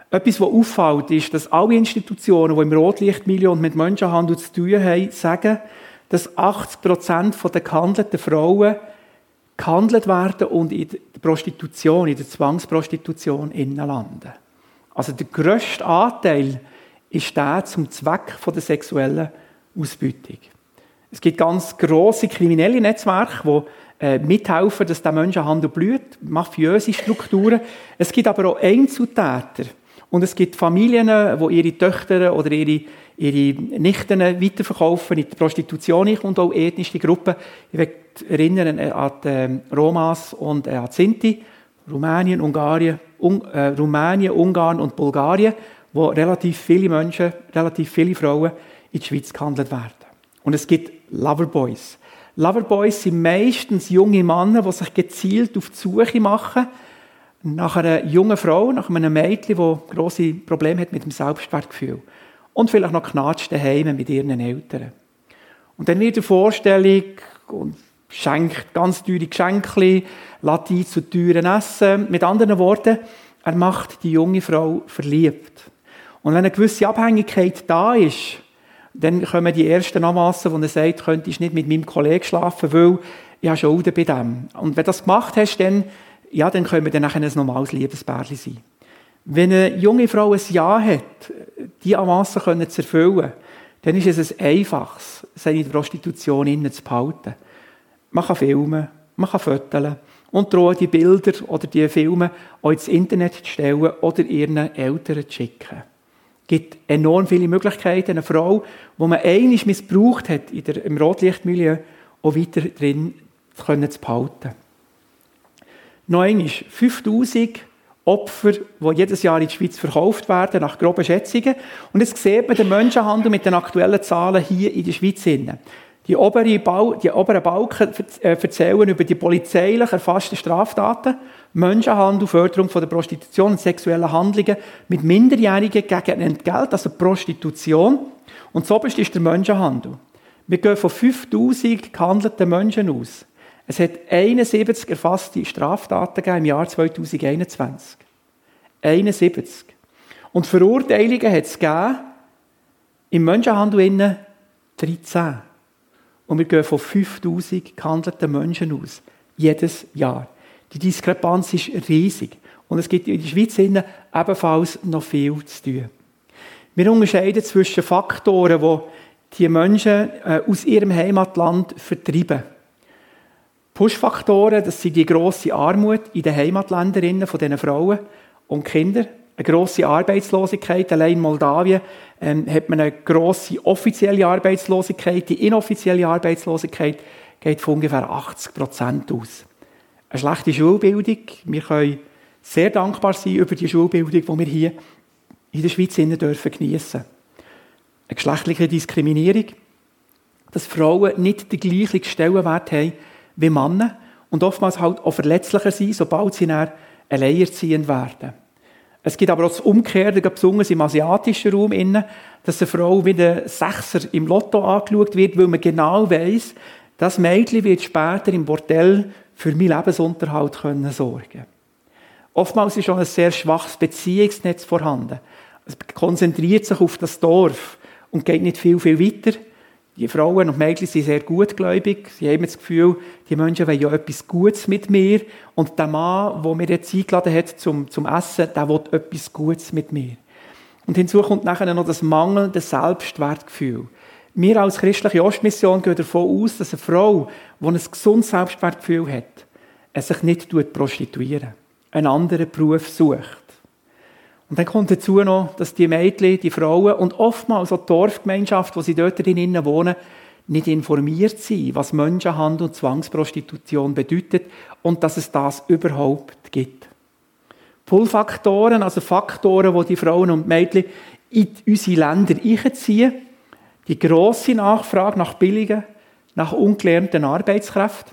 Etwas, was auffällt, ist, dass alle Institutionen, die im Rotlichtmilieu und mit Menschenhandel zu tun haben, sagen, dass 80 Prozent der gehandelten Frauen gehandelt werden und in der Prostitution, in der Zwangsprostitution landen. Also der grösste Anteil ist der zum Zweck der sexuellen Ausbeutung. Es gibt ganz große kriminelle Netzwerke, die äh, mithelfen, dass der Menschenhandel blüht, mafiöse Strukturen. Es gibt aber auch Einzeltäter. Und es gibt Familien, die ihre Töchter oder ihre, ihre Nichten weiterverkaufen in die Prostitution und auch ethnische Gruppen. Ich will erinnern an die ähm, Romas und äh, an die Sinti, Rumänien, Ungarn, Un äh, Rumänien, Ungarn und Bulgarien, wo relativ viele Menschen, relativ viele Frauen in die Schweiz gehandelt werden. Und es gibt Loverboys. Loverboys sind meistens junge Männer, die sich gezielt auf die Suche machen nach einer jungen Frau, nach einem Mädchen, das grosse Probleme hat mit dem Selbstwertgefühl. Und vielleicht noch knatscht daheim mit ihren Eltern. Und dann wird die Vorstellung und schenkt ganz teure Geschenke, lässt die zu teuren Essen. Mit anderen Worten, er macht die junge Frau verliebt. Und wenn eine gewisse Abhängigkeit da ist, dann kommen die ersten Anmassen, wo er sagt, könntest nicht mit meinem Kollegen schlafen, weil ich habe Schulden bei dem. Und wenn du das gemacht hast, dann, ja, dann können wir dann nachher ein normales Liebesbärchen sein. Wenn eine junge Frau ein Ja hat, die Anmassen zu erfüllen, dann ist es ein einfaches, seine Prostitution innen zu behalten. Man kann filmen, man kann fotografieren und drohen die Bilder oder die Filme auch ins Internet zu stellen oder ihren Eltern zu schicken. Gibt enorm viele Möglichkeiten, eine Frau, die man eigentlich missbraucht hat in der, im Rotlichtmilieu, auch weiter drin zu behalten. Noch einmal, 5000 Opfer, die jedes Jahr in die Schweiz verkauft werden, nach groben Schätzungen. Und jetzt sieht man den Menschenhandel mit den aktuellen Zahlen hier in der Schweiz. Die oberen, Bau, die oberen Balken äh, erzählen über die polizeilich erfassten Straftaten, Menschenhandel, Förderung von der Prostitution und sexuellen Handlungen mit Minderjährigen gegen Entgelt, also Prostitution. Und so ist der Menschenhandel. Wir gehen von 5000 gehandelten Menschen aus. Es hat 71 erfasste Straftaten im Jahr 2021. 71. Und Verurteilungen hat es gegeben, im Menschenhandel 13. Und wir gehen von 5000 gehandelten Menschen aus. Jedes Jahr. Die Diskrepanz ist riesig. Und es gibt in der Schweiz ebenfalls noch viel zu tun. Wir unterscheiden zwischen Faktoren, die die Menschen äh, aus ihrem Heimatland vertreiben. Push-Faktoren, das sind die grosse Armut in den Heimatländerinnen von diesen Frauen und Kindern eine grosse Arbeitslosigkeit. Allein in Moldawien ähm, hat man eine grosse offizielle Arbeitslosigkeit. Die inoffizielle Arbeitslosigkeit geht von ungefähr 80 Prozent aus. Eine schlechte Schulbildung. Wir können sehr dankbar sein über die Schulbildung, die wir hier in der Schweiz dürfen geniessen. Eine geschlechtliche Diskriminierung, dass Frauen nicht den gleichen Stellenwert haben wie Männer und oftmals halt auch verletzlicher sind, sobald sie dann alleinerziehend werden. Es gibt aber auch das Umkehrte, besonders im asiatischen Raum, dass eine Frau wie ein Sechser im Lotto angeschaut wird, weil man genau weiß, das Mädchen wird später im Bordell für meinen Lebensunterhalt können sorgen Oftmals ist schon ein sehr schwaches Beziehungsnetz vorhanden. Es konzentriert sich auf das Dorf und geht nicht viel, viel weiter. Die Frauen und Mädchen sind sehr gutgläubig. Sie haben das Gefühl, die Menschen wollen ja etwas Gutes mit mir. Und der Mann, der mir jetzt eingeladen hat zum, zum Essen, der will etwas Gutes mit mir. Und hinzu kommt nachher noch das mangelnde Selbstwertgefühl. Wir als christliche Ostmission gehen davon aus, dass eine Frau, die ein gesundes Selbstwertgefühl hat, sich nicht prostituieren, einen anderen Beruf sucht. Und dann kommt dazu noch, dass die Mädchen, die Frauen und oftmals auch die Dorfgemeinschaft, wo sie dort drinnen wohnen, nicht informiert sind, was Menschenhandel und Zwangsprostitution bedeutet und dass es das überhaupt gibt. Pull-Faktoren, also Faktoren, wo die Frauen und Mädchen in unsere Länder einziehen, die grosse Nachfrage nach billigen, nach ungelernten Arbeitskräften,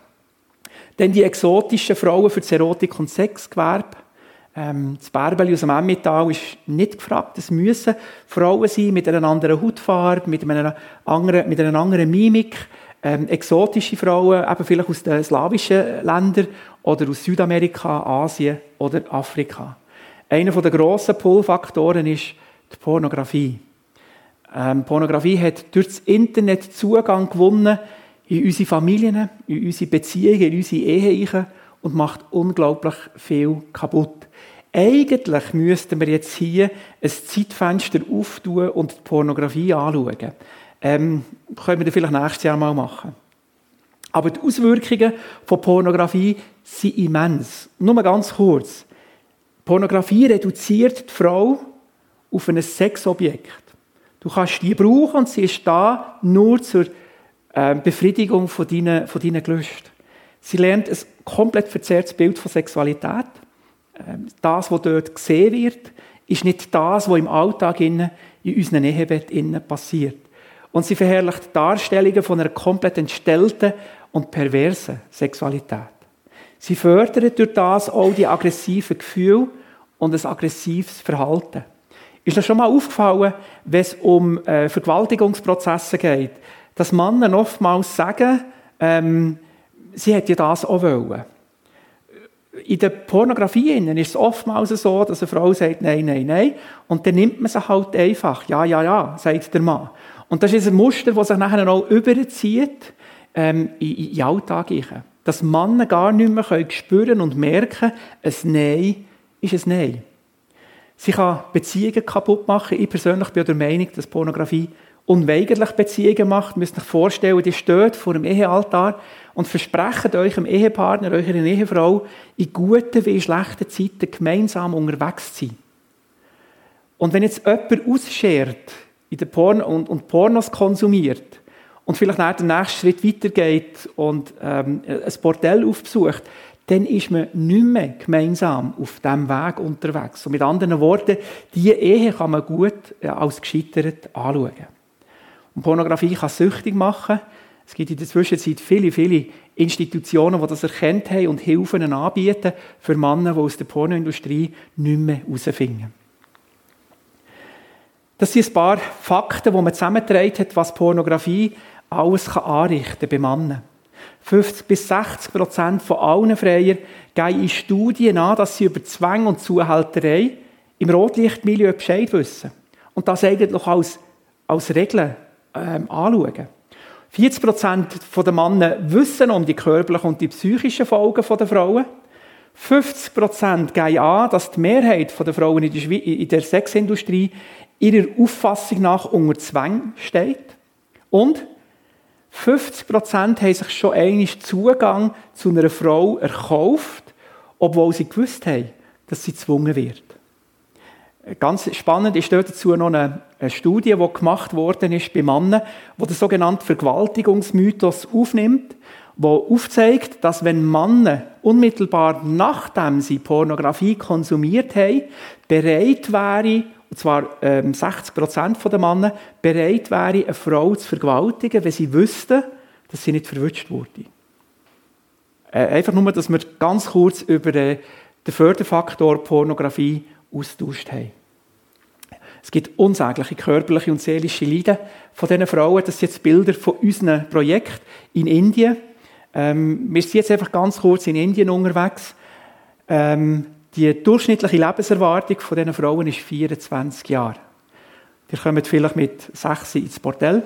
dann die exotischen Frauen für das Erotik- und Sexgewerbe, ähm, das Bärbeli aus dem Emmental ist nicht gefragt. Es müssen Frauen sein mit einer anderen Hautfarbe, mit einer anderen, mit einer anderen Mimik. ähm, exotische Frauen, eben vielleicht aus den slawischen Ländern oder aus Südamerika, Asien oder Afrika. Einer der grossen Pull-Faktoren ist die Pornografie. Ähm, Pornografie hat durch das Internet Zugang gewonnen in unsere Familien, in unsere Beziehungen, in unsere Ehen und macht unglaublich viel kaputt. Eigentlich müssten wir jetzt hier ein Zeitfenster auftun und die Pornografie anschauen. Ähm, können wir das vielleicht nächstes Jahr mal machen. Aber die Auswirkungen von Pornografie sind immens. Nur ganz kurz. Pornografie reduziert die Frau auf ein Sexobjekt. Du kannst die brauchen und sie ist da nur zur ähm, Befriedigung von deinen, von deinen. Sie lernt ein komplett verzerrtes Bild von Sexualität. Ähm, das, was dort gesehen wird, ist nicht das, was im Alltag in, unseren Ehebett passiert. Und sie verherrlicht Darstellungen von einer komplett entstellten und perversen Sexualität. Sie fördert durch das auch die aggressiven Gefühle und ein aggressives Verhalten. Ist das schon mal aufgefallen, wenn es um äh, Vergewaltigungsprozesse geht, dass Männer oftmals sagen, ähm, sie hätte ja das auch wollen. In der Pornografie ist es oftmals so, dass eine Frau sagt, nein, nein, nein, und dann nimmt man sie halt einfach. Ja, ja, ja, sagt der Mann. Und das ist ein Muster, das sich nachher auch überzieht ähm, in, in den Alltag. Dass Männer gar nicht mehr können spüren und merken, ein Nein ist ein Nein. Sie kann Beziehungen kaputt machen. Ich persönlich bin der Meinung, dass Pornografie unweigerlich Beziehungen macht. Ihr müsst euch vorstellen, die steht vor dem Ehealtar und versprechen eurem Ehepartner, eurer Ehefrau, in guten wie in schlechten Zeiten gemeinsam unterwegs zu sein. Und wenn jetzt jemand ausschert in der Porn und, und Pornos konsumiert und vielleicht nach den nächsten Schritt weitergeht und ähm, ein Bordell aufbesucht, dann ist man nicht mehr gemeinsam auf diesem Weg unterwegs. Und mit anderen Worten, diese Ehe kann man gut äh, als gescheitert anschauen. Und Pornografie kann süchtig machen. Es gibt in der Zwischenzeit viele, viele Institutionen, die das erkannt haben und Hilfen anbieten für Männer, die aus der Pornoindustrie nicht mehr herausfinden. Das sind ein paar Fakten, die man zusammengetragen hat, was Pornografie alles anrichten kann bei Männern. 50 bis 60 Prozent von allen Freiern gehen in Studien an, dass sie über Zwang und Zuhälterei im Rotlichtmilieu Bescheid wissen. Und das eigentlich als, als Regel ähm, anschauen. 40 Prozent der Männer wissen um die körperlichen und die psychischen Folgen der Frauen. 50 Prozent gehen an, dass die Mehrheit der Frauen in der Sexindustrie ihrer Auffassung nach unter Zwang steht. Und 50 Prozent haben sich schon einmal Zugang zu einer Frau erkauft, obwohl sie gewusst haben, dass sie gezwungen wird. Ganz spannend ist dazu noch eine, Studie, die gemacht worden ist bei Männern, die den sogenannten Vergewaltigungsmythos aufnimmt, wo aufzeigt, dass wenn Männer unmittelbar nachdem sie Pornografie konsumiert haben, bereit wären, und zwar ähm, 60 Prozent der Männer, bereit wären, eine Frau zu vergewaltigen, wenn sie wüssten, dass sie nicht verwünscht wurde. Äh, einfach nur, dass wir ganz kurz über äh, den Förderfaktor Pornografie austauscht haben. Es gibt unsägliche körperliche und seelische Leiden von diesen Frauen. Das sind jetzt Bilder von unserem Projekt in Indien. Ähm, wir sind jetzt einfach ganz kurz in Indien unterwegs. Ähm, die durchschnittliche Lebenserwartung von diesen Frauen ist 24 Jahre. Die kommen vielleicht mit 6 ins Bordell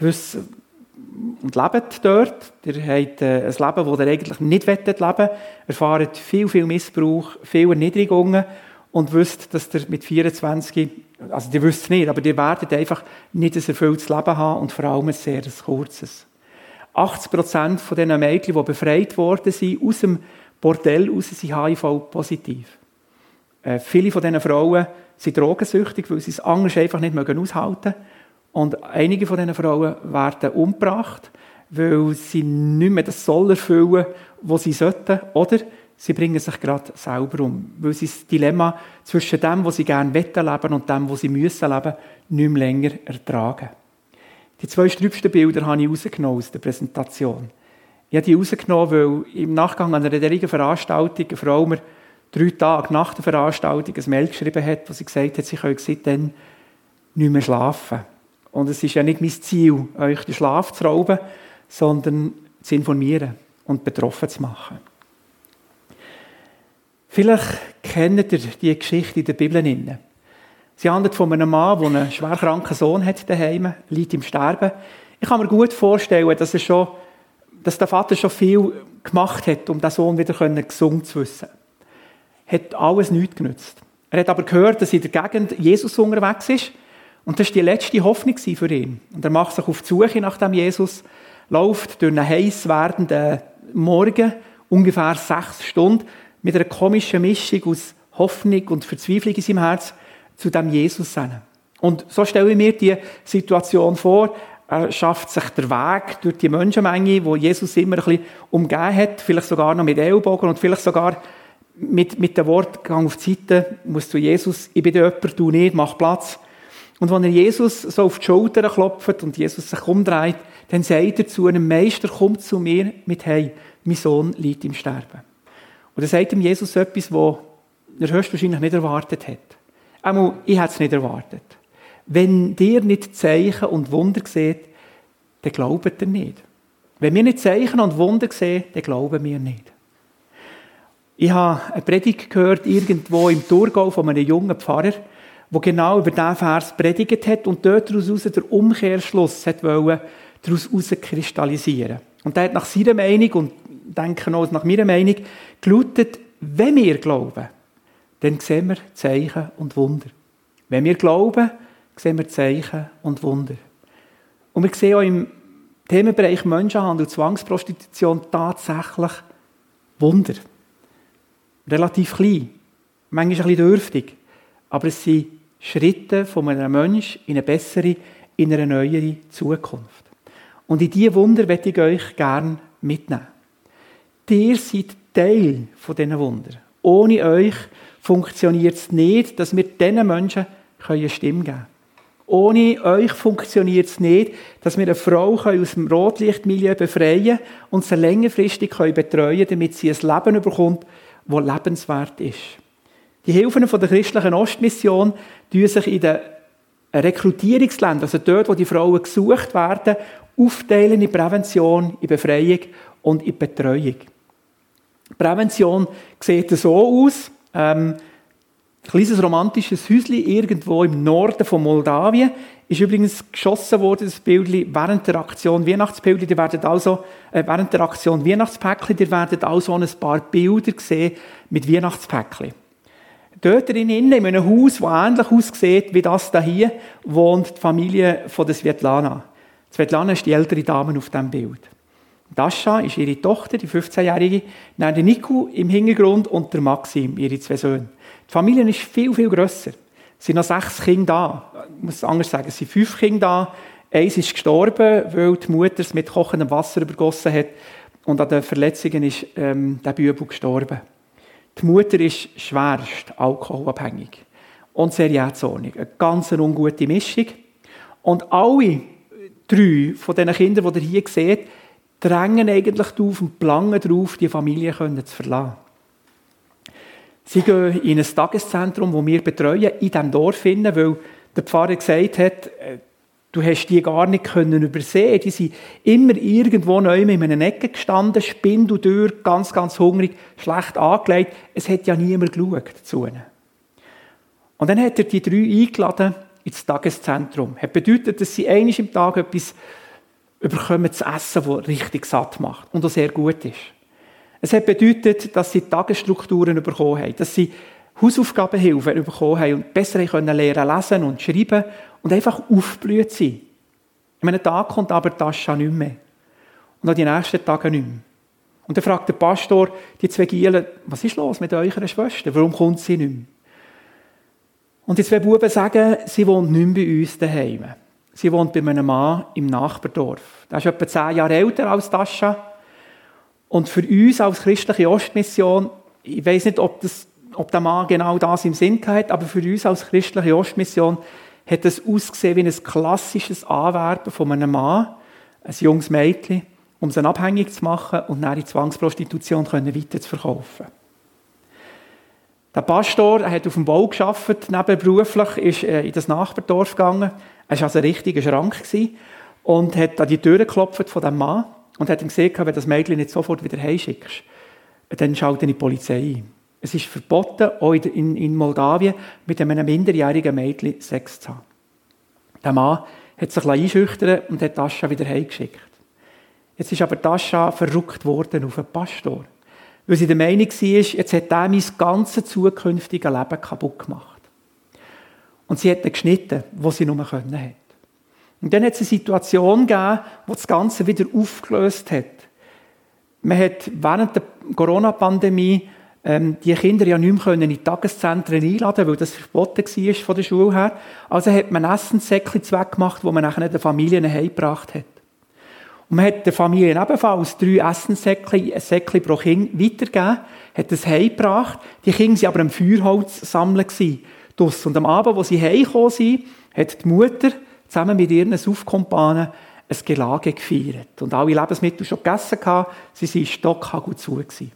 und leben dort. Ihr habt äh, ein Leben, das ihr eigentlich nicht leben wollt. Erfahrt viel, viel Missbrauch, viele Erniedrigungen und wisst, dass ihr mit 24, also ihr wisst es nicht, aber ihr werdet einfach nicht ein erfülltes Leben haben und vor allem ein sehr kurzes. 80 Prozent von diesen Mädchen, die befreit worden sind aus dem Bordell raus sind HIV-positiv. Äh, viele von diesen Frauen sind drogensüchtig, weil sie es anders einfach nicht aushalten mögen. Und einige von diesen Frauen werden umgebracht, weil sie nicht mehr das Soll erfüllen, was sie sollten. Oder sie bringen sich gerade selber um, weil sie das Dilemma zwischen dem, was sie gerne leben und dem, was sie müssen leben, nicht mehr länger ertragen. Die zwei strübsten Bilder habe ich rausgenommen aus der Präsentation. Ich habe die rausgenommen, weil im Nachgang an einer derartigen Veranstaltung eine Frau mir drei Tage nach der Veranstaltung ein Mail geschrieben hat, wo sie gesagt hat, sie können seitdem nicht mehr schlafen. Und es ist ja nicht mein Ziel, euch den Schlaf zu rauben, sondern zu informieren und betroffen zu machen. Vielleicht kennt ihr die Geschichte in der Bibel. Sie handelt von einem Mann, der einen schwerkranken Sohn hat daheim, liegt im Sterben. Ich kann mir gut vorstellen, dass, er schon, dass der Vater schon viel gemacht hat, um den Sohn wieder gesund zu wissen. Hat alles nichts genützt. Er hat aber gehört, dass in der Gegend Jesus unterwegs ist. Und das war die letzte Hoffnung für ihn. Und er macht sich auf die Suche nach dem Jesus, läuft durch einen heiß werdenden Morgen, ungefähr sechs Stunden, mit einer komischen Mischung aus Hoffnung und Verzweiflung in seinem Herz zu dem Jesus hin. Und so stelle ich mir die Situation vor, er schafft sich der Weg durch die Menschenmenge, wo Jesus immer ein bisschen umgeben hat, vielleicht sogar noch mit Ellbogen und vielleicht sogar mit, mit dem Wort, gang auf die Seite, muss zu Jesus, ich bin jemand, du nicht, mach Platz. Und wenn er Jesus so auf die Schulter klopft und Jesus sich umdreht, dann sagt er zu einem Meister, komm zu mir mit, hey, mein Sohn liegt im Sterben. Und er sagt ihm Jesus etwas, was er höchstwahrscheinlich nicht erwartet hat. Einmal, ich hätte es nicht erwartet. Wenn dir nicht Zeichen und Wunder seht, dann glaubt ihr nicht. Wenn wir nicht Zeichen und Wunder sehen, dann glauben wir nicht. Ich habe eine Predigt gehört, irgendwo im Thurgau von einem jungen Pfarrer, der genau über diesen Vers predigt hat und dort daraus der Umkehrschluss hat wollen, daraus kristallisieren. Und der hat nach seiner Meinung und denke auch nach meiner Meinung gelautet, wenn wir glauben, dann sehen wir Zeichen und Wunder. Wenn wir glauben, sehen wir Zeichen und Wunder. Und wir sehen auch im Themenbereich Menschenhandel und Zwangsprostitution tatsächlich Wunder. Relativ klein, manchmal ein bisschen dürftig, aber es sind Schritte von einem Menschen in eine bessere, in eine neuere Zukunft. Und in diese Wunder möchte ich euch gerne mitnehmen. Ihr seid Teil von diesen Wunder. Ohne euch funktioniert es nicht, dass wir diesen Menschen eine Stimme geben können. Ohne euch funktioniert es nicht, dass wir eine Frau aus dem Rotlichtmilieu befreien und sie längerfristig betreuen können, damit sie ein Leben bekommt, das lebenswert ist. Die Hilfen der christlichen Ostmission tun sich in den Rekrutierungsländern, also dort, wo die Frauen gesucht werden, aufteilen in Prävention, in Befreiung und in Betreuung. Prävention sieht so aus. Ähm, ein kleines romantisches Häuschen irgendwo im Norden von Moldawien ist übrigens geschossen worden, das Bild während der Aktion Weihnachtsbilder. Die werden also, äh, während der Aktion Weihnachtspäckchen, die werden also ein paar Bilder sehen mit Weihnachtspäckchen. Dort drinnen, in einem Haus, das ähnlich aussieht wie das hier, wohnt die Familie von der Svetlana. Svetlana ist die ältere Dame auf diesem Bild. Dasha ist ihre Tochter, die 15-jährige, dann der Niku im Hintergrund und der Maxim, ihre zwei Söhne. Die Familie ist viel, viel grösser. Es sind noch sechs Kinder da. Ich muss anders sagen, es sind fünf Kinder da. Eins ist gestorben, weil die Mutter es mit kochendem Wasser übergossen hat. Und an den Verletzungen ist ähm, der Bübel gestorben. Die Mutter ist schwerst alkoholabhängig und sehr jähzornig. Eine ganz ungute Mischung. Und alle drei von diesen Kindern, die ihr hier seht, drängen eigentlich darauf und planen darauf, die Familie zu verlassen. Sie gehen in ein Tageszentrum, das wir betreuen, in diesem Dorf, weil der Pfarrer gesagt hat, äh, du hast die gar nicht können übersehen. Die sind immer irgendwo neu in einer Ecke gestanden, spindeldür, ganz, ganz hungrig, schlecht angelegt. Es hat ja niemand geschaut zu ihnen. Und dann hat er die drei eingeladen ins Tageszentrum. Das bedeutet, dass sie einmal im Tag etwas überkommen zu essen, das richtig satt macht und auch sehr gut ist. Es hat bedeutet, dass sie Tagesstrukturen bekommen haben, dass sie Hausaufgabenhilfen bekommen haben und besser können lernen, lesen und schreiben und einfach aufblüht sind. In einem Tag kommt aber die Tasche nicht mehr. Und an die nächsten Tage nicht mehr. Und dann fragt der Pastor die zwei Gielen, was ist los mit eurer Schwester? Warum kommt sie nicht mehr? Und die zwei Buben sagen, sie wohnt nicht mehr bei uns daheim. Sie wohnt bei einem Mann im Nachbardorf. Der ist etwa zehn Jahre älter als Tascha. Und für uns als christliche Ostmission, ich weiß nicht, ob, das, ob der Mann genau das im Sinn hat, aber für uns als christliche Ostmission hat es ausgesehen wie ein klassisches Anwerben von einem Mann, ein junges Mädchen, um sie abhängig zu machen und dann in Zwangsprostitution weiter zu verkaufen. Der Pastor hat auf dem Bau geschafft, nebenberuflich, ist in das Nachbardorf gegangen. Er war also ein richtiger Schrank und hat an die Tür geklopft von dem Mann und hat ihm gesagt, wenn das Mädchen nicht sofort wieder heimschickst, dann schalte die Polizei ein. Es ist verboten, auch in, in Moldawien mit einem minderjährigen Mädchen Sex zu haben. Der Mann hat sich einschüchtern und hat Tascha wieder heimgeschickt. Jetzt ist aber Tascha verrückt worden auf einen Pastor. Weil sie der Meinung war, jetzt hat er mein ganzes zukünftiges Leben kaputt gemacht. Und sie hat ihn geschnitten, wo sie nur können hat. Und dann hat es eine Situation gegeben, wo das Ganze wieder aufgelöst hat. Man hat während der Corona-Pandemie ähm, die Kinder ja nicht mehr in die Tageszentren einladen weil das verboten war von der Schule her. Also hat man Essenssäckchen weggemacht, wo man nachher der Familie heimgebracht hat. Und man hat der Familie ebenfalls drei Essenssäckchen, ein Säckchen pro Kind weitergegeben, hat das heimgebracht. Die Kinder waren aber am Feuerholz sammeln. Und am Abend, wo sie heimgekommen sind, hat die Mutter zusammen mit ihren Saufkompanen ein Gelage gefeiert. Und alle Lebensmittel schon gegessen hatten, sie waren stockhagut zu. Gewesen.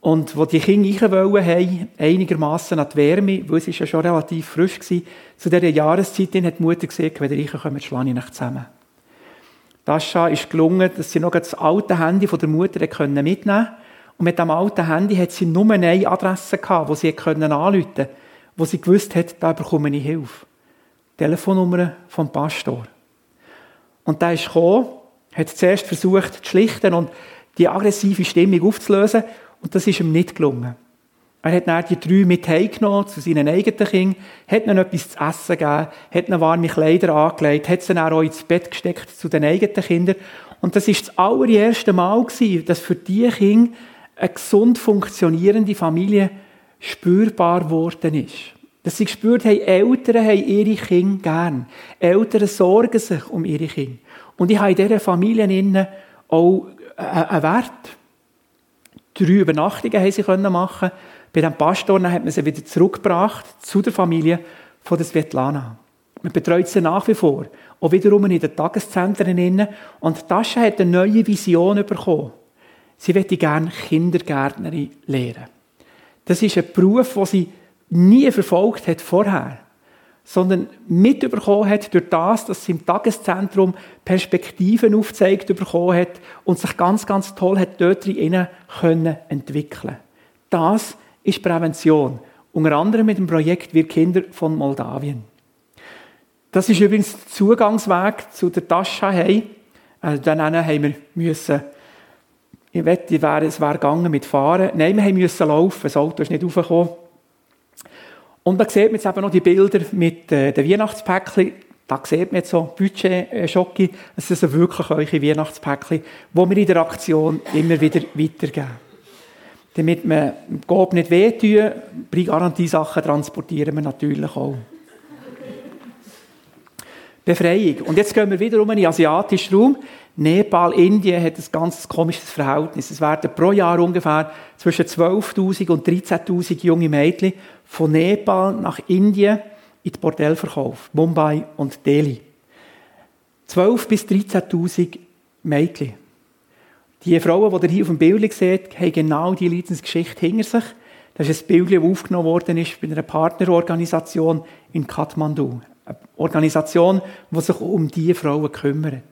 Und wo die Kinder rein wollen, einigermaßen an die Wärme, weil es ja schon relativ frisch war, zu dieser Jahreszeit hat die Mutter gesagt, wenn ihr reinkommt, schlage ich nicht zusammen. Das ist gelungen, dass sie noch das alte Handy von der Mutter mitnehmen können. Und mit dem alten Handy hat sie nur eine Adresse gehabt, wo sie anrufen konnte, wo sie gewusst hat, da bekomme ich Hilfe. Telefonnummer vom Pastor. Und der ist gekommen, hat zuerst versucht zu schlichten und die aggressive Stimmung aufzulösen und das ist ihm nicht gelungen. Er hat dann die drei mit heimgenommen zu seinen eigenen Kindern, hat ihnen etwas zu essen gegeben, hat ihnen warme Kleider angelegt, hat sie dann auch ins Bett gesteckt zu den eigenen Kindern. Und das ist das allererste Mal gewesen, dass für diese Kinder eine gesund funktionierende Familie spürbar geworden ist. Dass sie gespürt haben, Eltern haben ihre Kinder gern. Eltern sorgen sich um ihre Kinder. Und ich habe in dieser Familie auch einen Wert. Drei Übernachtungen haben sie machen Bei dem Pastor hat man sie wieder zurückgebracht zu der Familie von der Svetlana. Man betreut sie nach wie vor. Auch wiederum in den Tageszentren. Und Tascha hat eine neue Vision bekommen. Sie möchte gerne Kindergärtnerin lehren. Das ist ein Beruf, den sie nie verfolgt hat vorher, sondern mitbekommen hat durch das, dass sie im Tageszentrum Perspektiven aufzeigt bekommen hat und sich ganz, ganz toll hat dort drin können entwickeln. Das ist Prävention. Unter anderem mit dem Projekt Wir Kinder von Moldawien. Das ist übrigens der Zugangsweg zu der Tasche. Hey. Also dann haben wir müssen, ich wette, es wäre gegangen mit Fahren. Nein, wir mussten laufen. Das Auto ist nicht raufgekommen. Und da sieht man jetzt eben noch die Bilder mit äh, den Weihnachtspäckchen. Da sieht man jetzt so Budget-Schocke. Es sind wirklich eure Weihnachtspäckchen, die wir in der Aktion immer wieder weitergeben. Damit wir dem Gob nicht wehtun, bei Garantiesachen transportieren wir natürlich auch. Befreiung. Und jetzt gehen wir wiederum in den asiatischen Raum. Nepal, Indien hat ein ganz komisches Verhältnis. Es werden pro Jahr ungefähr zwischen 12.000 und 13.000 junge Mädchen von Nepal nach Indien in die Bordell verkauft. Mumbai und Delhi. 12.000 bis 13.000 Mädchen. Die Frauen, die ihr hier auf dem Bild seht, haben genau die Leidensgeschichte hinter sich. Das ist ein Bild, das aufgenommen worden ist bei einer Partnerorganisation in Kathmandu. Eine Organisation, die sich um diese Frauen kümmert.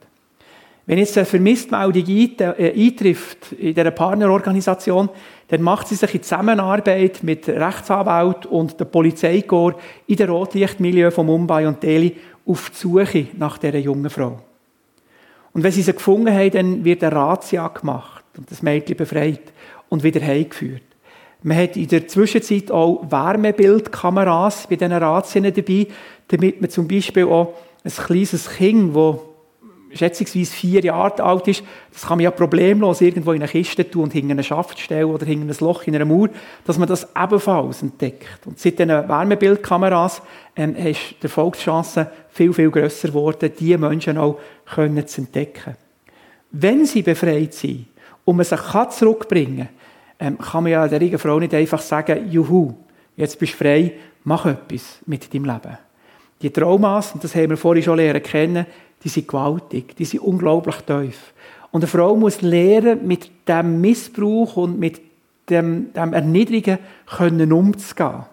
Wenn jetzt eine Vermisstmeldung äh, eintrifft in dieser Partnerorganisation, dann macht sie sich in Zusammenarbeit mit Rechtsanwalt und der Polizeikorps in der Rotlichtmilieu von Mumbai und Delhi auf die Suche nach dieser jungen Frau. Und wenn sie sie gefunden haben, dann wird eine Razzia gemacht und das Mädchen befreit und wieder heimgeführt. Man hat in der Zwischenzeit auch Wärmebildkameras bei diesen Razzien dabei, damit man zum Beispiel auch ein kleines Kind, das schätzungsweise vier Jahre alt ist, das kann man ja problemlos irgendwo in eine Kiste tun und hinter eine Schaft stellen oder hinter ein Loch in einer Mauer, dass man das ebenfalls entdeckt. Und seit diesen Wärmebildkameras ähm, ist die Erfolgschance viel, viel grösser geworden, diese Menschen auch können zu entdecken. Wenn sie befreit sind und man sie kann zurückbringen kann, ähm, kann man ja der Frau nicht einfach sagen, juhu, jetzt bist du frei, mach etwas mit deinem Leben. Die Traumas, und das haben wir vorhin schon lernen kennen, die sind gewaltig, die sind unglaublich tief. Und eine Frau muss lernen, mit dem Missbrauch und mit dem, dem Erniedrigen können umzugehen.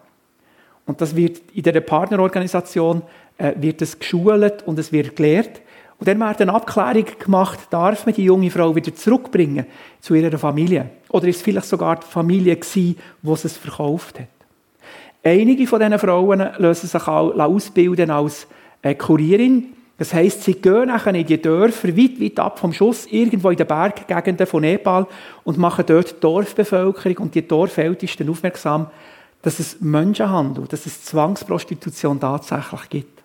Und das wird in der Partnerorganisation äh, wird es geschult und es wird gelehrt. Und dann wird eine Abklärung gemacht, darf man die junge Frau wieder zurückbringen zu ihrer Familie? Oder ist es vielleicht sogar die Familie gewesen, die es verkauft hat? Einige von diesen Frauen lassen sich auch ausbilden als äh, Kurierin. Das heisst, sie gehen nachher in die Dörfer weit, weit ab vom Schuss, irgendwo in den Berggegenden von Nepal und machen dort die Dorfbevölkerung und die Dorfältesten aufmerksam, dass es Menschenhandel, dass es Zwangsprostitution tatsächlich gibt.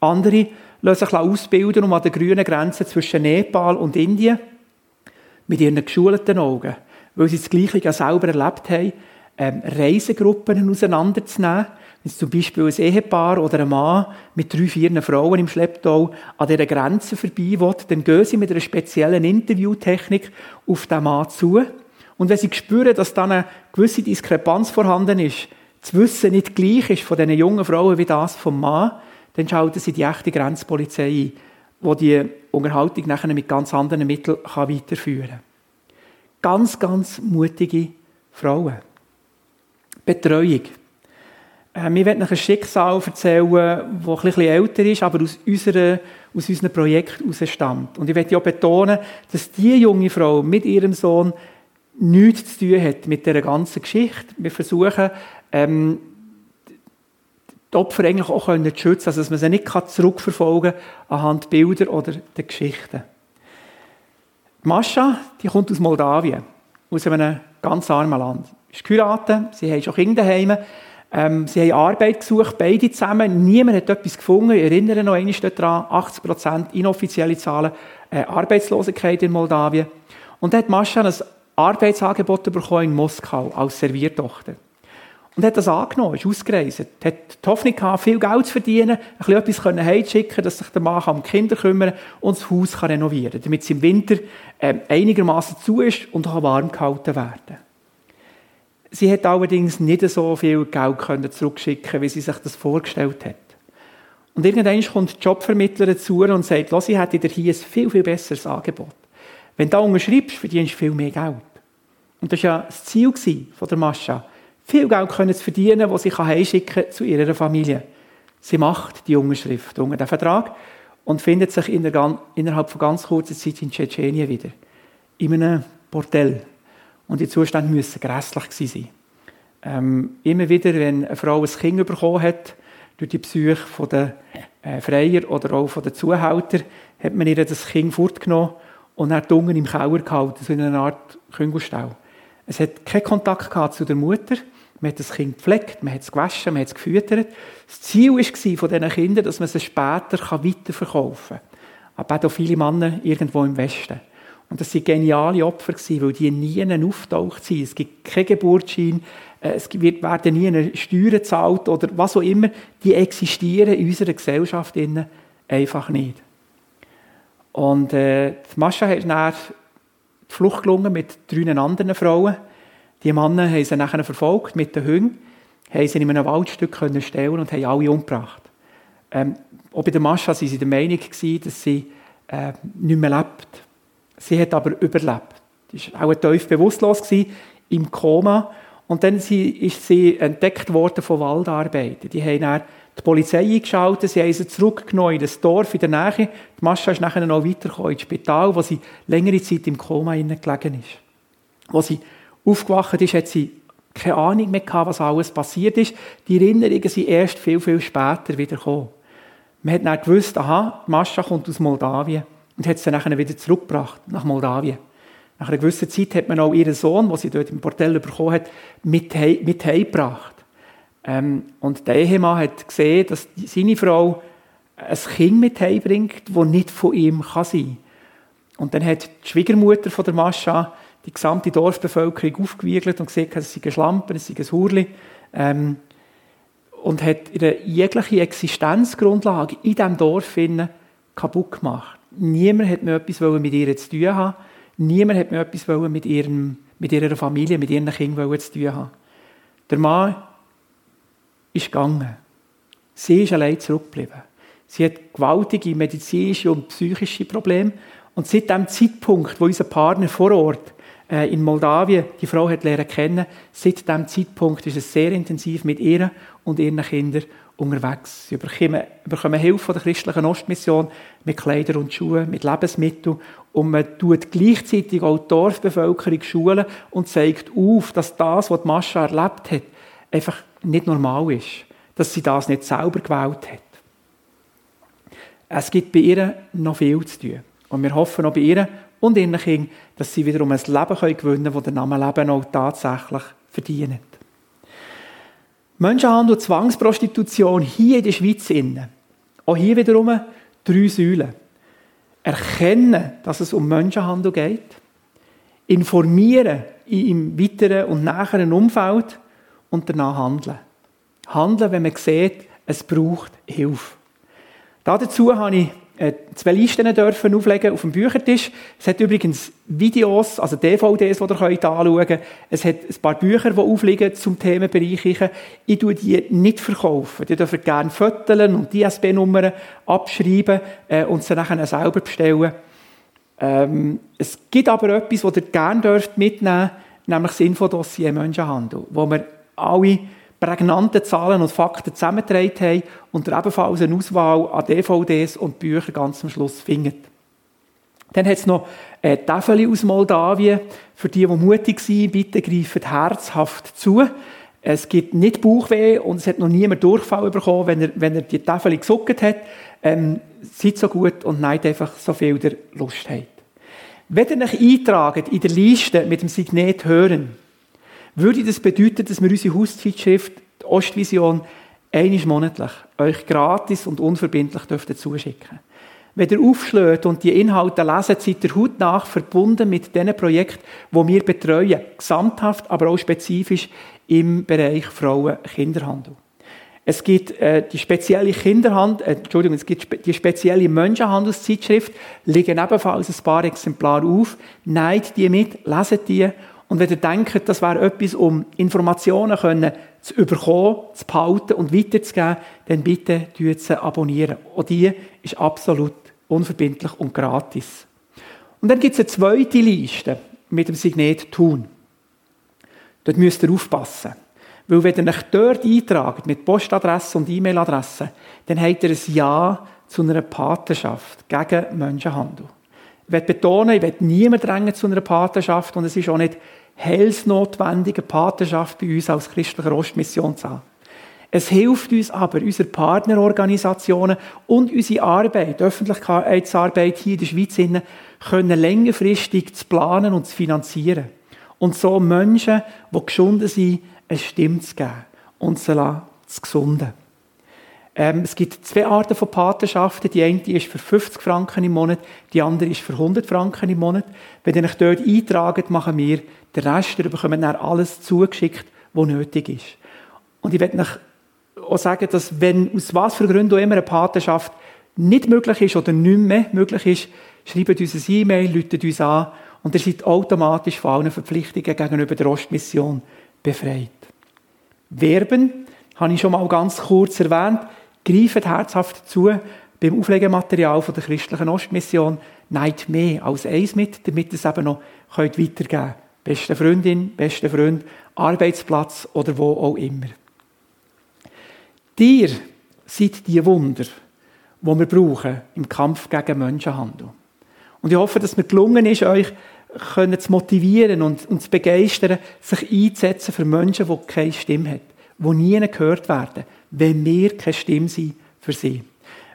Andere lassen sich ausbilden, um an der grünen Grenze zwischen Nepal und Indien mit ihren geschulten Augen, weil sie das Gleiche ja selber erlebt haben, ähm, Reisegruppen auseinanderzunehmen. Wenn zum Beispiel ein Ehepaar oder ein Mann mit drei, vier Frauen im Schlepptau an dieser Grenze vorbei will, dann gehen sie mit einer speziellen Interviewtechnik auf den Mann zu. Und wenn sie spüren, dass dann eine gewisse Diskrepanz vorhanden ist, das Wissen nicht gleich ist von diesen jungen Frauen wie das vom Mann, dann schalten sie die echte Grenzpolizei ein, die die Unterhaltung nachher mit ganz anderen Mitteln weiterführen kann. Ganz, ganz mutige Frauen. Betreuung. Äh, wir werden euch ein Schicksal erzählen, das bisschen älter ist, aber aus, unserer, aus unserem Projekt stammt. Und ich möchte auch betonen, dass diese junge Frau mit ihrem Sohn nichts zu tun hat mit dieser ganzen Geschichte. Wir versuchen, ähm, die Opfer eigentlich auch zu schützen, also dass man sie nicht zurückverfolgen kann anhand Bilder oder der Geschichten. Mascha, die kommt aus Moldawien, aus einem ganz armen Land. Ist geheiratet, sie haben schon Kinder daheim, ähm, sie haben Arbeit gesucht, beide zusammen. Niemand hat etwas gefunden. Ich erinnere noch einmal daran, 80% inoffizielle Zahlen äh, Arbeitslosigkeit in Moldawien. Und da hat Mascha ein Arbeitsangebot bekommen in Moskau als Serviertochter. Und hat das angenommen, ist ausgereist, hat die Hoffnung gehabt, viel Geld zu verdienen, ein bisschen etwas heimschicken, dass sich der Mann um die Kinder kümmern und das Haus kann renovieren kann, damit es im Winter äh, einigermaßen zu ist und auch warm gehalten werden Sie hat allerdings nicht so viel Geld können zurückschicken, wie sie sich das vorgestellt hat. Und irgendwann kommt die Jobvermittlerin zu und sagt, los, ich hätte dir hier ein viel, viel besseres Angebot. Wenn du da unterschreibst, verdienst du viel mehr Geld. Und das war ja das Ziel von der Mascha viel Geld können zu verdienen, das sie heimschicken kann zu ihrer Familie. Sie macht die Unterschrift unter den Vertrag und findet sich innerhalb von ganz kurzer Zeit in Tschetschenien wieder. In einem Bordell. Und die Zustände müssen grässlich sein. Ähm, immer wieder, wenn eine Frau ein Kind bekommen hat, durch die Psyche der äh, Freier oder auch den Zuhälter, hat man ihr das Kind fortgenommen und dann Unge im Keller gehalten, so in einer Art Küngelstall. Es hat keinen Kontakt gehabt zu der Mutter. Man hat das Kind gepflegt, man hat es gewaschen, man hat es gefüttert. Das Ziel war von diesen Kindern, dass man es später weiterverkaufen kann. Aber auch viele Männer irgendwo im Westen. Und das waren geniale Opfer, weil die nie auftaucht sind. Es gibt keinen Geburtsschein, äh, es werden nie Steuern gezahlt oder was auch immer. Die existieren in unserer Gesellschaft einfach nicht. Und äh, Mascha hat dann die Flucht gelungen mit drei anderen Frauen. Die Männer haben sie nachher verfolgt mit den Hunden, haben sie in einem Waldstück können stellen und haben alle umgebracht. Ähm, auch bei der Mascha waren sie der Meinung, dass sie äh, nicht mehr lebt. Sie hat aber überlebt. Sie war auch tief bewusstlos, gewesen, im Koma. Und dann ist sie entdeckt worden von Waldarbeitern. Die haben dann die Polizei eingeschaltet, sie haben sie zurückgenommen in das Dorf in der Nähe. Die Mascha ist nachher noch weitergekommen ins Spital, wo sie längere Zeit im Koma gelegen ist. Als sie aufgewacht ist, hat sie keine Ahnung mehr gehabt, was alles passiert ist. Die Erinnerungen sind erst viel, viel später wieder gekommen. Man hat dann gewusst, aha, Mascha kommt aus Moldawien und hat sie dann wieder zurückgebracht nach Moldawien. Nach einer gewissen Zeit hat man auch ihren Sohn, den sie dort im Portell bekommen hat, mit, he mit heimgebracht. Ähm, und der Ehemann hat gesehen, dass seine Frau ein Kind mit heimbringt, das nicht von ihm kann sein kann. Und dann hat die Schwiegermutter von der Mascha die gesamte Dorfbevölkerung aufgewiegelt und gesagt, es sei Schlampen, es sei ein Hurli. Ähm, und hat ihre jegliche Existenzgrundlage in diesem Dorf kaputt gemacht. Niemand hat mehr etwas mit ihr zu tun haben. Niemand hat mehr etwas mit, ihrem, mit ihrer Familie, mit ihren Kindern zu tun haben. Der Mann ist gegangen. Sie ist allein zurückgeblieben. Sie hat gewaltige medizinische und psychische Probleme. Und seit dem Zeitpunkt, wo unser Partner vor Ort äh, in Moldawien die Frau hat lernen kennen, seit dem Zeitpunkt ist es sehr intensiv mit ihr und ihren Kindern unterwegs. Sie bekommen, bekommen Hilfe von der christlichen Ostmission mit Kleidern und Schuhen, mit Lebensmitteln. Und man tut gleichzeitig auch die Dorfbevölkerung schulen und zeigt auf, dass das, was Mascha erlebt hat, einfach nicht normal ist. Dass sie das nicht selber gewählt hat. Es gibt bei ihr noch viel zu tun. Und wir hoffen auch bei ihr und ihren Kindern, dass sie wiederum ein Leben gewinnen können, das der Name Leben auch tatsächlich verdient. Menschenhandel Zwangsprostitution hier in der Schweiz. Auch hier wiederum drei Säulen. Erkennen, dass es um Menschenhandel geht. Informieren im weiteren und näheren Umfeld. Und danach handeln. Handeln, wenn man sieht, es braucht Hilfe. Dazu habe ich zwei Listen dürfen auflegen auf dem Büchertisch. Es hat übrigens Videos, also DVDs, die ihr könnt anschauen könnt. Es hat ein paar Bücher, die aufliegen zum Themenbereich. Ich tue die nicht verkaufen. Die dürfen gerne föteln und die ISB-Nummern abschreiben äh, und sie nachher selber bestellen. Ähm, es gibt aber etwas, das ihr gerne mitnehmen dürft, nämlich das Infodossier Menschenhandel, wo wir alle prägnante Zahlen und Fakten zusammengetragen haben und ebenfalls eine Auswahl an DVDs und Büchern ganz am Schluss findet. Dann hat es noch äh, Tafel aus Moldawien. Für die, die mutig sind, bitte greifen herzhaft zu. Es gibt nicht Bauchweh und es hat noch niemand Durchfall bekommen, wenn er, wenn er die Tafel gesuckt hat. Ähm, seid so gut und neigt einfach so viel der Lust habt. Wenn ihr euch eintragt in der Liste mit dem Signet hören, würde das bedeuten, dass wir unsere Hauszeitschrift, die Ostvision, einmal monatlich euch gratis und unverbindlich dürften zuschicken. Wenn ihr aufschlägt und die Inhalte lesen, seid ihr hautnah verbunden mit den Projekten, die wir betreuen, gesamthaft, aber auch spezifisch im Bereich Frauen-Kinderhandel. Es gibt äh, die spezielle Kinderhand, äh, Entschuldigung, es gibt die spezielle Menschenhandelszeitschrift, liegen ebenfalls ein paar Exemplare auf. Neidet die mit, leset die und wenn ihr denkt, das wäre etwas, um Informationen können, zu überkommen, zu behalten und weiterzugeben, dann bitte sie abonnieren. Auch die ist absolut unverbindlich und gratis. Und dann gibt es eine zweite Liste mit dem Signet Tun. Dort müsst ihr aufpassen. Weil wenn ihr euch dort eintragt, mit Postadresse und E-Mail-Adresse, dann habt ihr ein Ja zu einer Patenschaft gegen Menschenhandel. Ich will betonen, ich will niemand drängen zu einer Patenschaft und es ist auch nicht heilsnotwendige Patenschaft bei uns als christlicher Ostmission zu haben. Es hilft uns aber, unsere Partnerorganisationen und unsere Arbeit, Öffentlichkeitsarbeit hier in der Schweiz, können längerfristig zu planen und zu finanzieren. Und so Menschen, die geschunden sind, eine Stimme zu geben und sie zu gesunden. Ähm, es gibt zwei Arten von Patenschaften. Die eine ist für 50 Franken im Monat, die andere ist für 100 Franken im Monat. Wenn ihr euch dort eintragt, machen wir den Rest, ihr bekommt dann alles zugeschickt, was nötig ist. Und ich werde euch auch sagen, dass wenn aus was für Gründen auch immer eine Patenschaft nicht möglich ist oder nicht mehr möglich ist, schreibt uns ein E-Mail, läutet uns an und ihr seid automatisch von allen Verpflichtungen gegenüber der Ostmission befreit. Werben, habe ich schon mal ganz kurz erwähnt, Greift herzhaft zu beim Auflegematerial von der christlichen Ostmission. Neidet mehr als eins mit, damit ihr es eben noch weitergeben könnt. Beste Freundin, beste Freund, Arbeitsplatz oder wo auch immer. Dir seid die Wunder, die wir brauchen im Kampf gegen Menschenhandel. Und ich hoffe, dass mir gelungen ist, euch können zu motivieren und, und zu begeistern, sich einzusetzen für Menschen, die keine Stimme haben, die nie gehört werden, wenn wir keine Stimme sind für sie.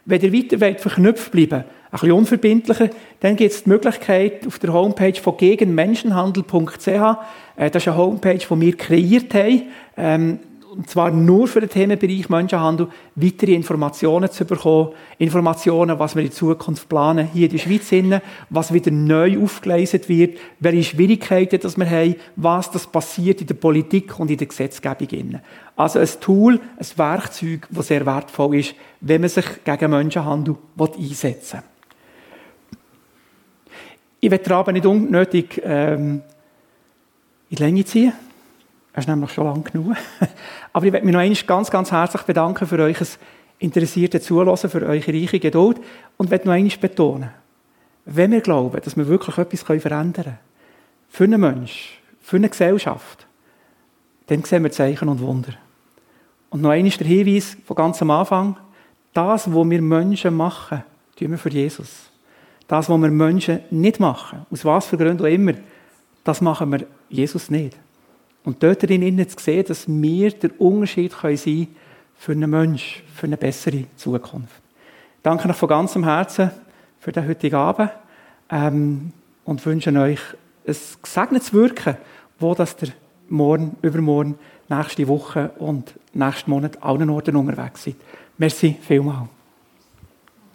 Wenn ihr weiter wollt, verknüpft bleiben, ein bisschen unverbindlicher, dann gibt es die Möglichkeit auf der Homepage von gegenmenschenhandel.ch. Äh, das ist eine Homepage, die wir kreiert haben. Und zwar nur für den Themenbereich Menschenhandel, weitere Informationen zu bekommen. Informationen, was wir in Zukunft planen, hier in der Schweiz, was wieder neu aufgeleistet wird, welche Schwierigkeiten das wir haben, was das passiert in der Politik und in der Gesetzgebung. Also ein Tool, ein Werkzeug, das sehr wertvoll ist, wenn man sich gegen Menschenhandel einsetzen will. Ich will aber nicht unnötig ähm, in die Länge ziehen. Das ist nämlich schon lang genug. Aber ich möchte mich noch einmal ganz, ganz herzlich bedanken für euch interessierte Zuhören, für eure reiche Geduld und möchte noch einmal betonen, wenn wir glauben, dass wir wirklich etwas verändern können, für einen Menschen, für eine Gesellschaft, dann sehen wir Zeichen und Wunder. Und noch einmal der Hinweis von ganz am Anfang. Das, was wir Menschen machen, tun wir für Jesus. Das, was wir Menschen nicht machen, aus was für Gründen auch immer, das machen wir Jesus nicht. Und dort drinnen zu sehen, dass wir der Unterschied sein können für einen Menschen, für eine bessere Zukunft. Ich danke euch von ganzem Herzen für den heutigen Abend ähm, und wünsche euch ein gesegnetes Wirken, wo das der morgen, übermorgen, nächste Woche und nächsten Monat allen Orten unterwegs seid. Merci vielmals.